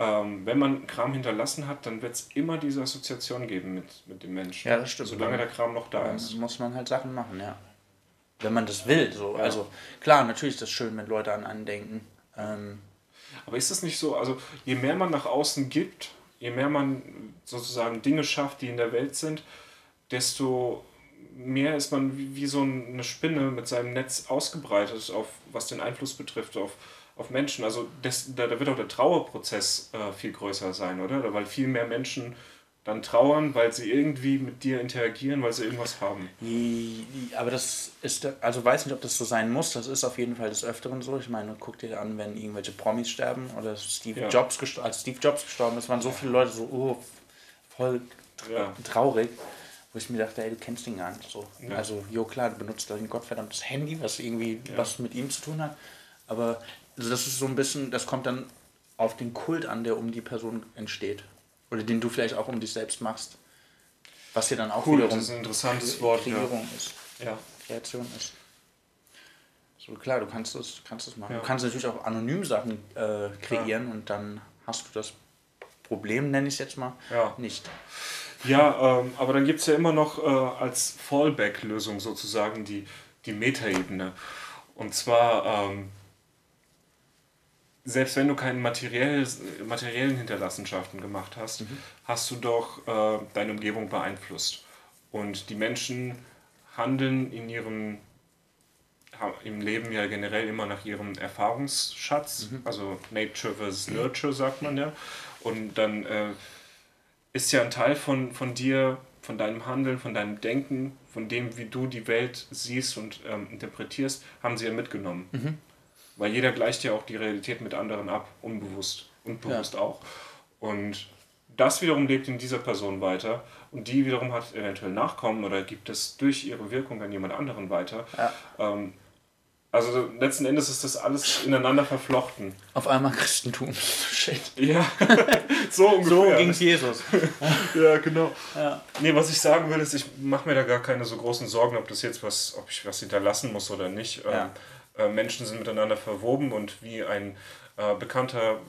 Ähm, wenn man Kram hinterlassen hat, dann wird es immer diese Assoziation geben mit, mit dem Menschen. Ja, das stimmt. Solange der Kram noch da Dann ist. muss man halt Sachen machen, ja. Wenn man das will, so. Also klar, natürlich ist das schön, wenn Leute an einen denken. Ähm, Aber ist es nicht so, also je mehr man nach außen gibt, je mehr man sozusagen Dinge schafft, die in der Welt sind, desto mehr ist man wie, wie so eine Spinne mit seinem Netz ausgebreitet, auf was den Einfluss betrifft, auf, auf Menschen. Also das, da, da wird auch der Trauerprozess äh, viel größer sein, oder? Weil viel mehr Menschen dann trauern, weil sie irgendwie mit dir interagieren, weil sie irgendwas haben. aber das ist, also weiß nicht, ob das so sein muss. Das ist auf jeden Fall des Öfteren so. Ich meine, guck dir an, wenn irgendwelche Promis sterben oder Steve Ja. Jobs gestorben, als Steve Jobs gestorben ist, waren so viele Leute so, oh, voll Ja. traurig. Wo ich mir dachte, ey, du kennst ihn gar nicht so. Ja. Also, jo klar, du benutzt dein gottverdammtes Handy, was irgendwie Ja. was mit ihm zu tun hat. Aber also das ist so ein bisschen, das kommt dann auf den Kult an, der um die Person entsteht. Oder den du vielleicht auch um dich selbst machst. Was ja dann auch Kult wiederum ist ein interessantes Wort, ja. Kreierung ist. Ja. Kreation ist. So, klar, du kannst das, kannst das machen. Ja. Du kannst natürlich auch anonym Sachen äh, kreieren und dann hast du das Problem, nenne ich es jetzt mal, Ja. nicht. Ja, ähm, aber dann gibt es ja immer noch äh, als Fallback-Lösung sozusagen die, die Metaebene. Und zwar, ähm, selbst wenn du keine materiell, materiellen Hinterlassenschaften gemacht hast, hast du doch äh, deine Umgebung beeinflusst. Und die Menschen handeln in ihrem im Leben ja generell immer nach ihrem Erfahrungsschatz, also Nature versus Nurture sagt man ja. Und dann äh, ist ja ein Teil von, von dir, von deinem Handeln, von deinem Denken, von dem, wie du die Welt siehst und ähm, interpretierst, haben sie ja mitgenommen. Weil jeder gleicht ja auch die Realität mit anderen ab, unbewusst und bewusst auch. Und das wiederum lebt in dieser Person weiter und die wiederum hat eventuell Nachkommen oder gibt es durch ihre Wirkung an jemand anderen weiter. Ähm, also letzten Endes ist das alles ineinander verflochten. Auf einmal Christentum. Shit. Ja, so ungefähr. So ging's Jesus. Ja, genau. Ja. Nee, was ich sagen will, ist, ich mache mir da gar keine so großen Sorgen, ob das jetzt was, ob ich was hinterlassen muss oder nicht. Ja. Ähm, äh, Menschen sind miteinander verwoben und wie ein äh, Bekannter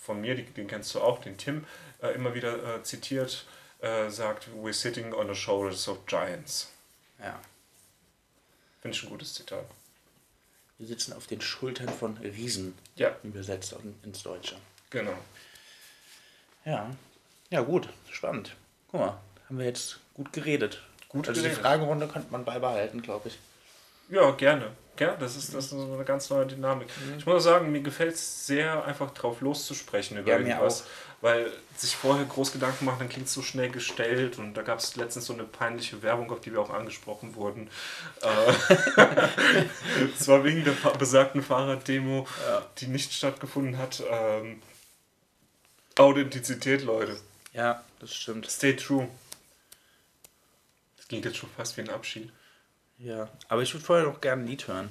von mir, den, den kennst du auch, den Tim, äh, immer wieder äh, zitiert, äh, sagt, we're sitting on the shoulders of giants. Ja. Finde ich ein gutes Zitat. Wir sitzen auf den Schultern von Riesen. Ja. Übersetzt ins Deutsche. Genau. Ja. Ja, gut. Spannend. Guck mal, haben wir jetzt gut geredet. Gut also geredet. die Fragerunde könnte man beibehalten, glaube ich. Ja, gerne. Ja, das ist, das ist so eine ganz neue Dynamik. Ich muss auch sagen, mir gefällt es sehr, einfach drauf loszusprechen über Ja, irgendwas. Weil sich vorher groß Gedanken machen, dann klingt es so schnell gestellt. Und da gab es letztens so eine peinliche Werbung, auf die wir auch angesprochen wurden. Äh, Es war wegen der besagten Fahrraddemo, die nicht stattgefunden hat. Ähm, Authentizität, Leute. Ja, das stimmt. Stay true. Das klingt jetzt schon fast wie ein Abschied. Ja, aber ich würde vorher noch gerne ein Lied hören.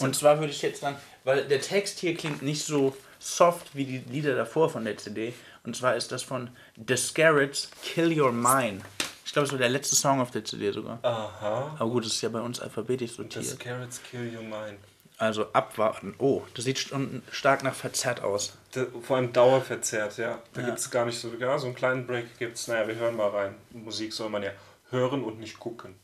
Und zwar würde ich jetzt dann, weil der Text hier klingt nicht so soft wie die Lieder davor von der CD. Und zwar ist das von The Scarrets Kill Your Mind. Ich glaube, es war der letzte Song auf der CD sogar. Aha. Aber gut, das ist ja bei uns alphabetisch The sortiert. carrots kill your mind. Also abwarten. Oh, das sieht schon stark nach verzerrt aus. Da- Vor allem dauerverzerrt, ja. Da Ja. gibt es gar nicht so, ja, so einen kleinen Break gibt es. Naja, wir hören mal rein. Musik soll man ja hören und nicht gucken.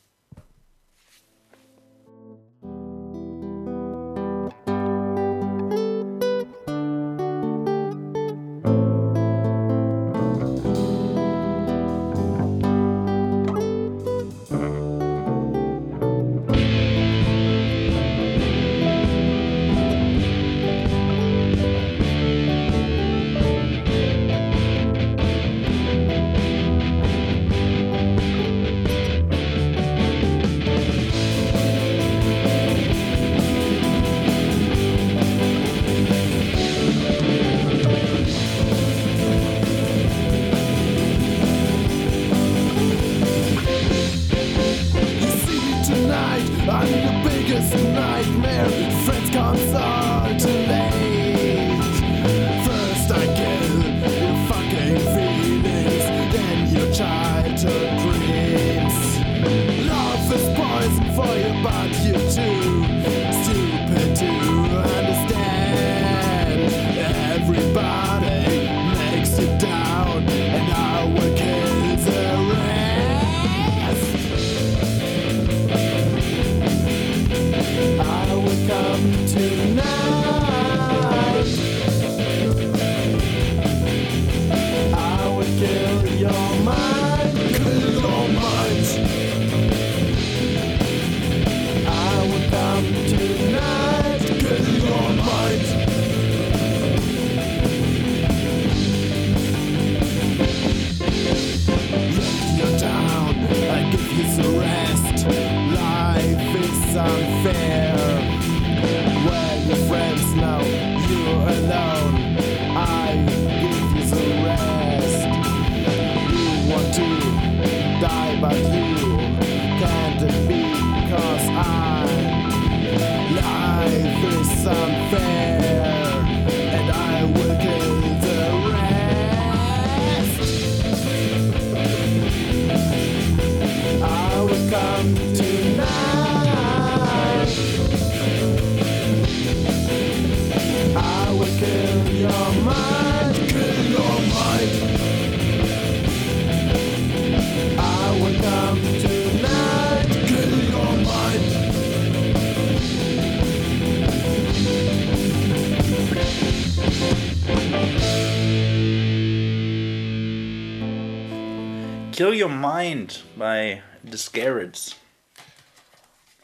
Kill Your Mind bei The Scareds.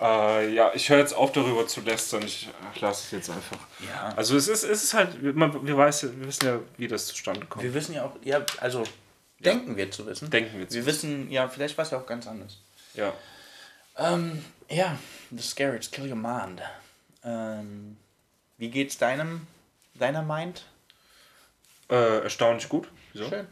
Äh, ja, ich höre jetzt auf darüber zu lästern. Ich lasse es jetzt einfach. Ja. Also es ist, es ist halt, man, wir, weiß, wir wissen ja, wie das zustande kommt. Wir wissen ja auch, ja, also denken wir zu wissen. Denken wir zu Wir wissen, ja, vielleicht war es ja auch ganz anders. Ja. Ähm, ja, The Scareds, Kill Your Mind. Ähm, wie geht's deinem, deiner Mind? Äh, erstaunlich gut. Wieso? Schön.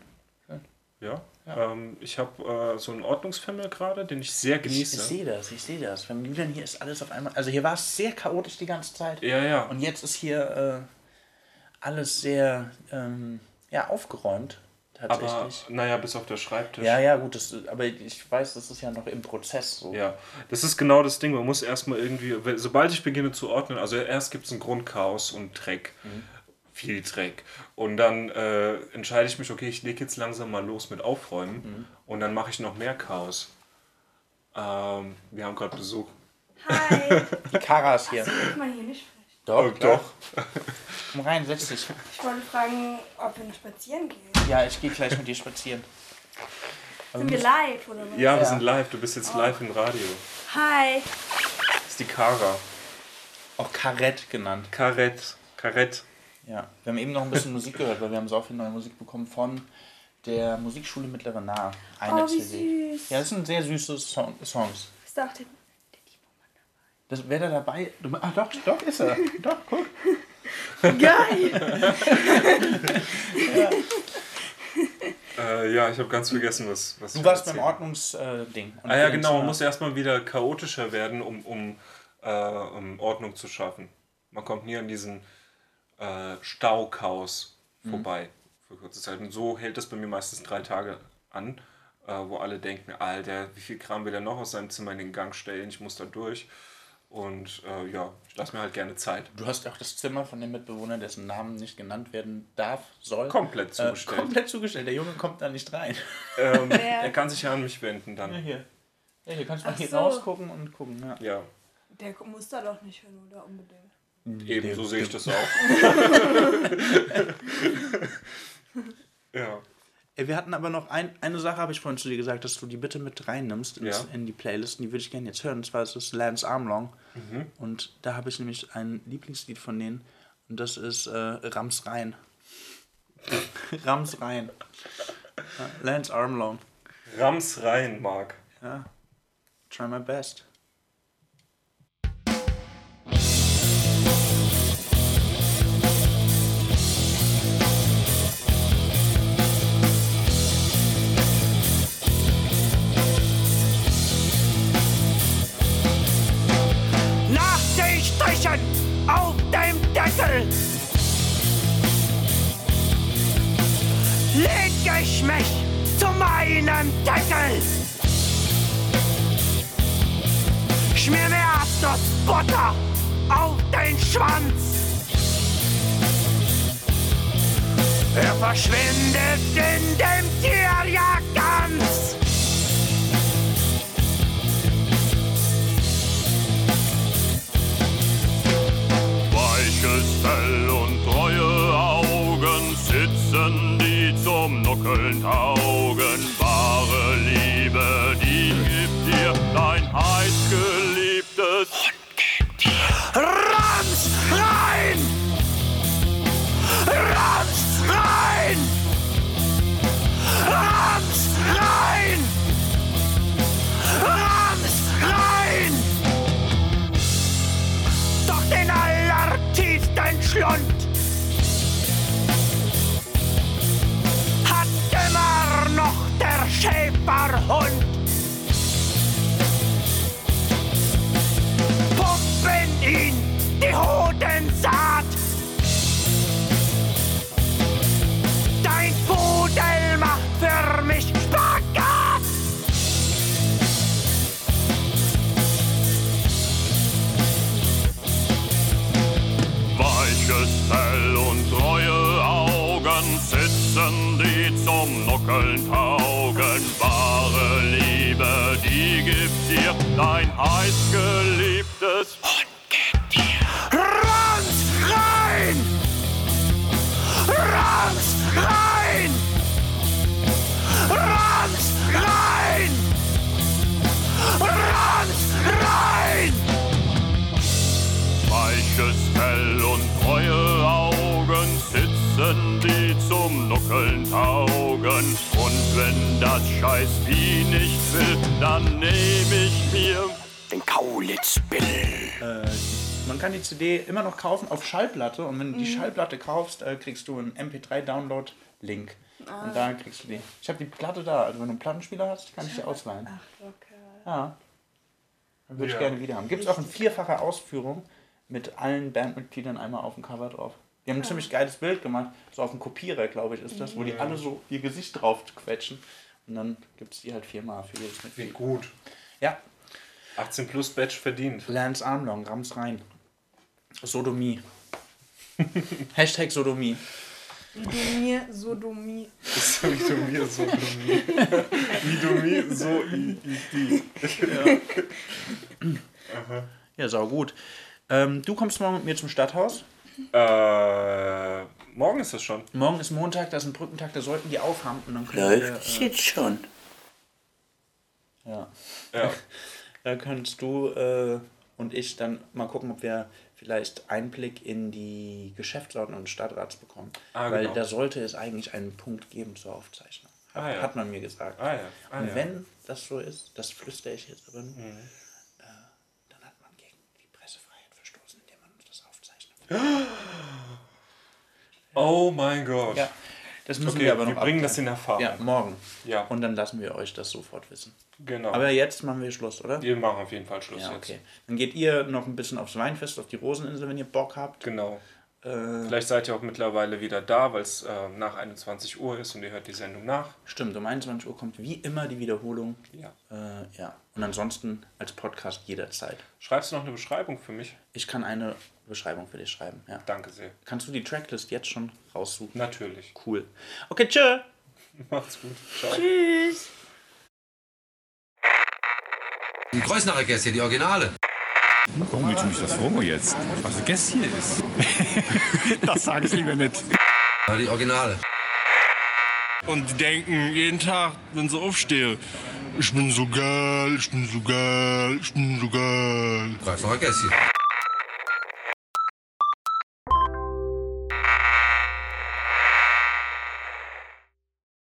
Ja. Ähm, ich habe äh, so einen Ordnungsfimmel gerade, den ich sehr Ich, genieße. ich sehe das, ich sehe das. Beim Julian hier ist alles auf einmal. Also hier war es sehr chaotisch die ganze Zeit. Ja, ja. Und jetzt ist hier äh, alles sehr ähm, ja, aufgeräumt. Aber Tatsächlich. naja, bis auf der Schreibtisch. ja, ja, gut, das, aber ich weiß, das ist ja noch im Prozess so. Ja, das ist genau das Ding. Man muss erstmal irgendwie, sobald ich beginne zu ordnen, also erst gibt es ein Grundchaos und Dreck. Viel Dreck. Und dann äh, entscheide ich mich, okay, ich lege jetzt langsam mal los mit Aufräumen. Und dann mache ich noch mehr Chaos. Ähm, wir haben gerade Besuch. Hi. Die Kara ist hier. Darf man hier nicht? Doch, Oh, klar. Komm rein, setz dich. Ich wollte fragen, ob wir noch spazieren gehen. Ja, ich gehe gleich mit dir spazieren. Sind wir live oder was? Ja, wir Ja. sind live. Du bist jetzt live im Radio. Hi. Das ist die Kara. Auch Karett genannt. Karett. Karett. Ja, wir haben eben noch ein bisschen Musik gehört, weil wir haben so viel neue Musik bekommen von der Musikschule Mittlere Nahe. Eine Oh, wie CD. süß. Ja, das sind sehr süße Song Songs. Ist da auch der Das wäre da dabei. Du, ah, doch, doch, ist er. doch, guck. Geil. Äh, ja, ich habe ganz vergessen, was, was Du warst beim Ordnungsding. Ah ja, genau, man muss erstmal wieder chaotischer werden, um, um, äh, um Ordnung zu schaffen. Man kommt nie an diesen äh, Stauchaos vorbei für kurze Zeit. Und so hält das bei mir meistens drei Tage an, äh, wo alle denken, Alter, wie viel Kram will er noch aus seinem Zimmer in den Gang stellen? Ich muss da durch. Und äh, ja, ich lasse mir halt gerne Zeit. Du hast auch das Zimmer von dem Mitbewohner, dessen Namen nicht genannt werden darf, soll. Komplett Äh, zugestellt. komplett zugestellt. Der Junge kommt da nicht rein. Ähm, er kann sich ja an mich wenden Ja, dann. hier. Ja, hier kannst du mal Ach hier so. rausgucken und gucken. Ja. Ja, Der muss da doch nicht hin, oder unbedingt. Eben so sehe ich das auch. ja. Wir hatten aber noch ein, eine Sache, habe ich vorhin zu dir gesagt, dass du die bitte mit reinnimmst ins, Ja. in die Playlisten. Die würde ich gerne jetzt hören. Und zwar ist es Lance Armlong. Mhm. Und da habe ich nämlich ein Lieblingslied von denen. Und das ist äh, Rams Rein. Rams Rein. Ja, Lance Armlong. Rams rein, Marc. Ja. Try my best. Leg ich mich zu meinem Deckel. Schmier mir Erdnussbutter auf den Schwanz. Er verschwindet in dem Tier ja ganz. Weiches Fell und treue Augen sitzen, die zum Nuckeln taugen. Wahre Liebe, die gibt dir dein heißgeliebtes Schäferhund. Pump in ihn die Hodensaat. zum Nuckeln taugen. Wahre Liebe, die gibt dir dein heißgeliebtes Hundgetier. Ranz rein! Ranz rein! Ranz rein! Ranz rein! Weiches Fell und treue Augen sitzen die zum Nuckeln auf wenn das scheiß Vieh nichts will, dann nehm ich mir den Kaulitzbill. Äh, man kann die CD immer noch kaufen auf Schallplatte und wenn du die Mhm. Schallplatte kaufst, äh, kriegst du einen MP3-Download-Link. Ah. Und da kriegst du die. Ich habe die Platte da, also wenn du einen Plattenspieler hast, kann ich die ausleihen. Ach, okay. Ja. Dann würde ich Ja. gerne wieder haben. Gibt es auch in vierfacher Ausführung mit allen Bandmitgliedern einmal auf dem Cover drauf. Die haben ein ziemlich geiles Bild gemacht, so auf dem Kopierer, glaube ich, ist das, wo die alle so ihr Gesicht drauf quetschen. Und dann gibt es die halt viermal für jedes Mitglied. Wie gut. Ja. 18 plus Badge verdient. Lance Armstrong, ram's rein. Sodomie. Hashtag Sodomie. Wie du mir Sodomie. Wie du mir Sodomie. Wie du mir so i, i, die. Aha. Ja, sau gut. Ähm, du kommst morgen mit mir zum Stadthaus. Äh, morgen ist das schon. Morgen ist Montag, das ist ein Brückentag, da sollten die aufhaben und dann können Läuft's wir, jetzt schon? Ja. Ja. da kannst du äh, und ich dann mal gucken, ob wir vielleicht Einblick in die Geschäftsordnung des Stadtrats bekommen. Ah, Weil genau. da sollte es eigentlich einen Punkt geben zur Aufzeichnung. Hat, Ah, ja. hat man mir gesagt. Ah, ja. Ah, und ja. wenn das so ist, das flüstere ich jetzt aber nur, Mhm. äh, dann hat man gegen die Pressefreiheit verstoßen, indem man uns das aufzeichnet. Oh mein Gott. Ja, das müssen Okay, wir aber noch wir bringen das abklären. in Erfahrung. Ja, morgen. Ja. Und dann lassen wir euch das sofort wissen. Genau. Aber jetzt machen wir Schluss, oder? Wir machen auf jeden Fall Schluss ja, jetzt. okay. Dann geht ihr noch ein bisschen aufs Weinfest, auf die Roseninsel, wenn ihr Bock habt. Genau. Äh, Vielleicht seid ihr auch mittlerweile wieder da, weil es äh, nach 21 Uhr ist und ihr hört die Sendung nach. Stimmt, um 21 Uhr kommt wie immer die Wiederholung. Ja. Äh, ja. Und ansonsten als Podcast jederzeit. Schreibst du noch eine Beschreibung für mich? Ich kann eine Beschreibung für dich schreiben, ja. Danke sehr. Kannst du die Tracklist jetzt schon raussuchen? Natürlich. Cool. Okay, tschö. Macht's gut. Ciao. Tschüss. Die Kreuznacher Gäste, die Originale. Warum willst du mich das fragen jetzt? Was ein Gäst hier ist? das sage ich lieber nicht. Die Originale. Und die denken jeden Tag, wenn sie aufstehen, ich bin so geil, ich bin so geil, ich bin so geil. Kreuznacher Gäste.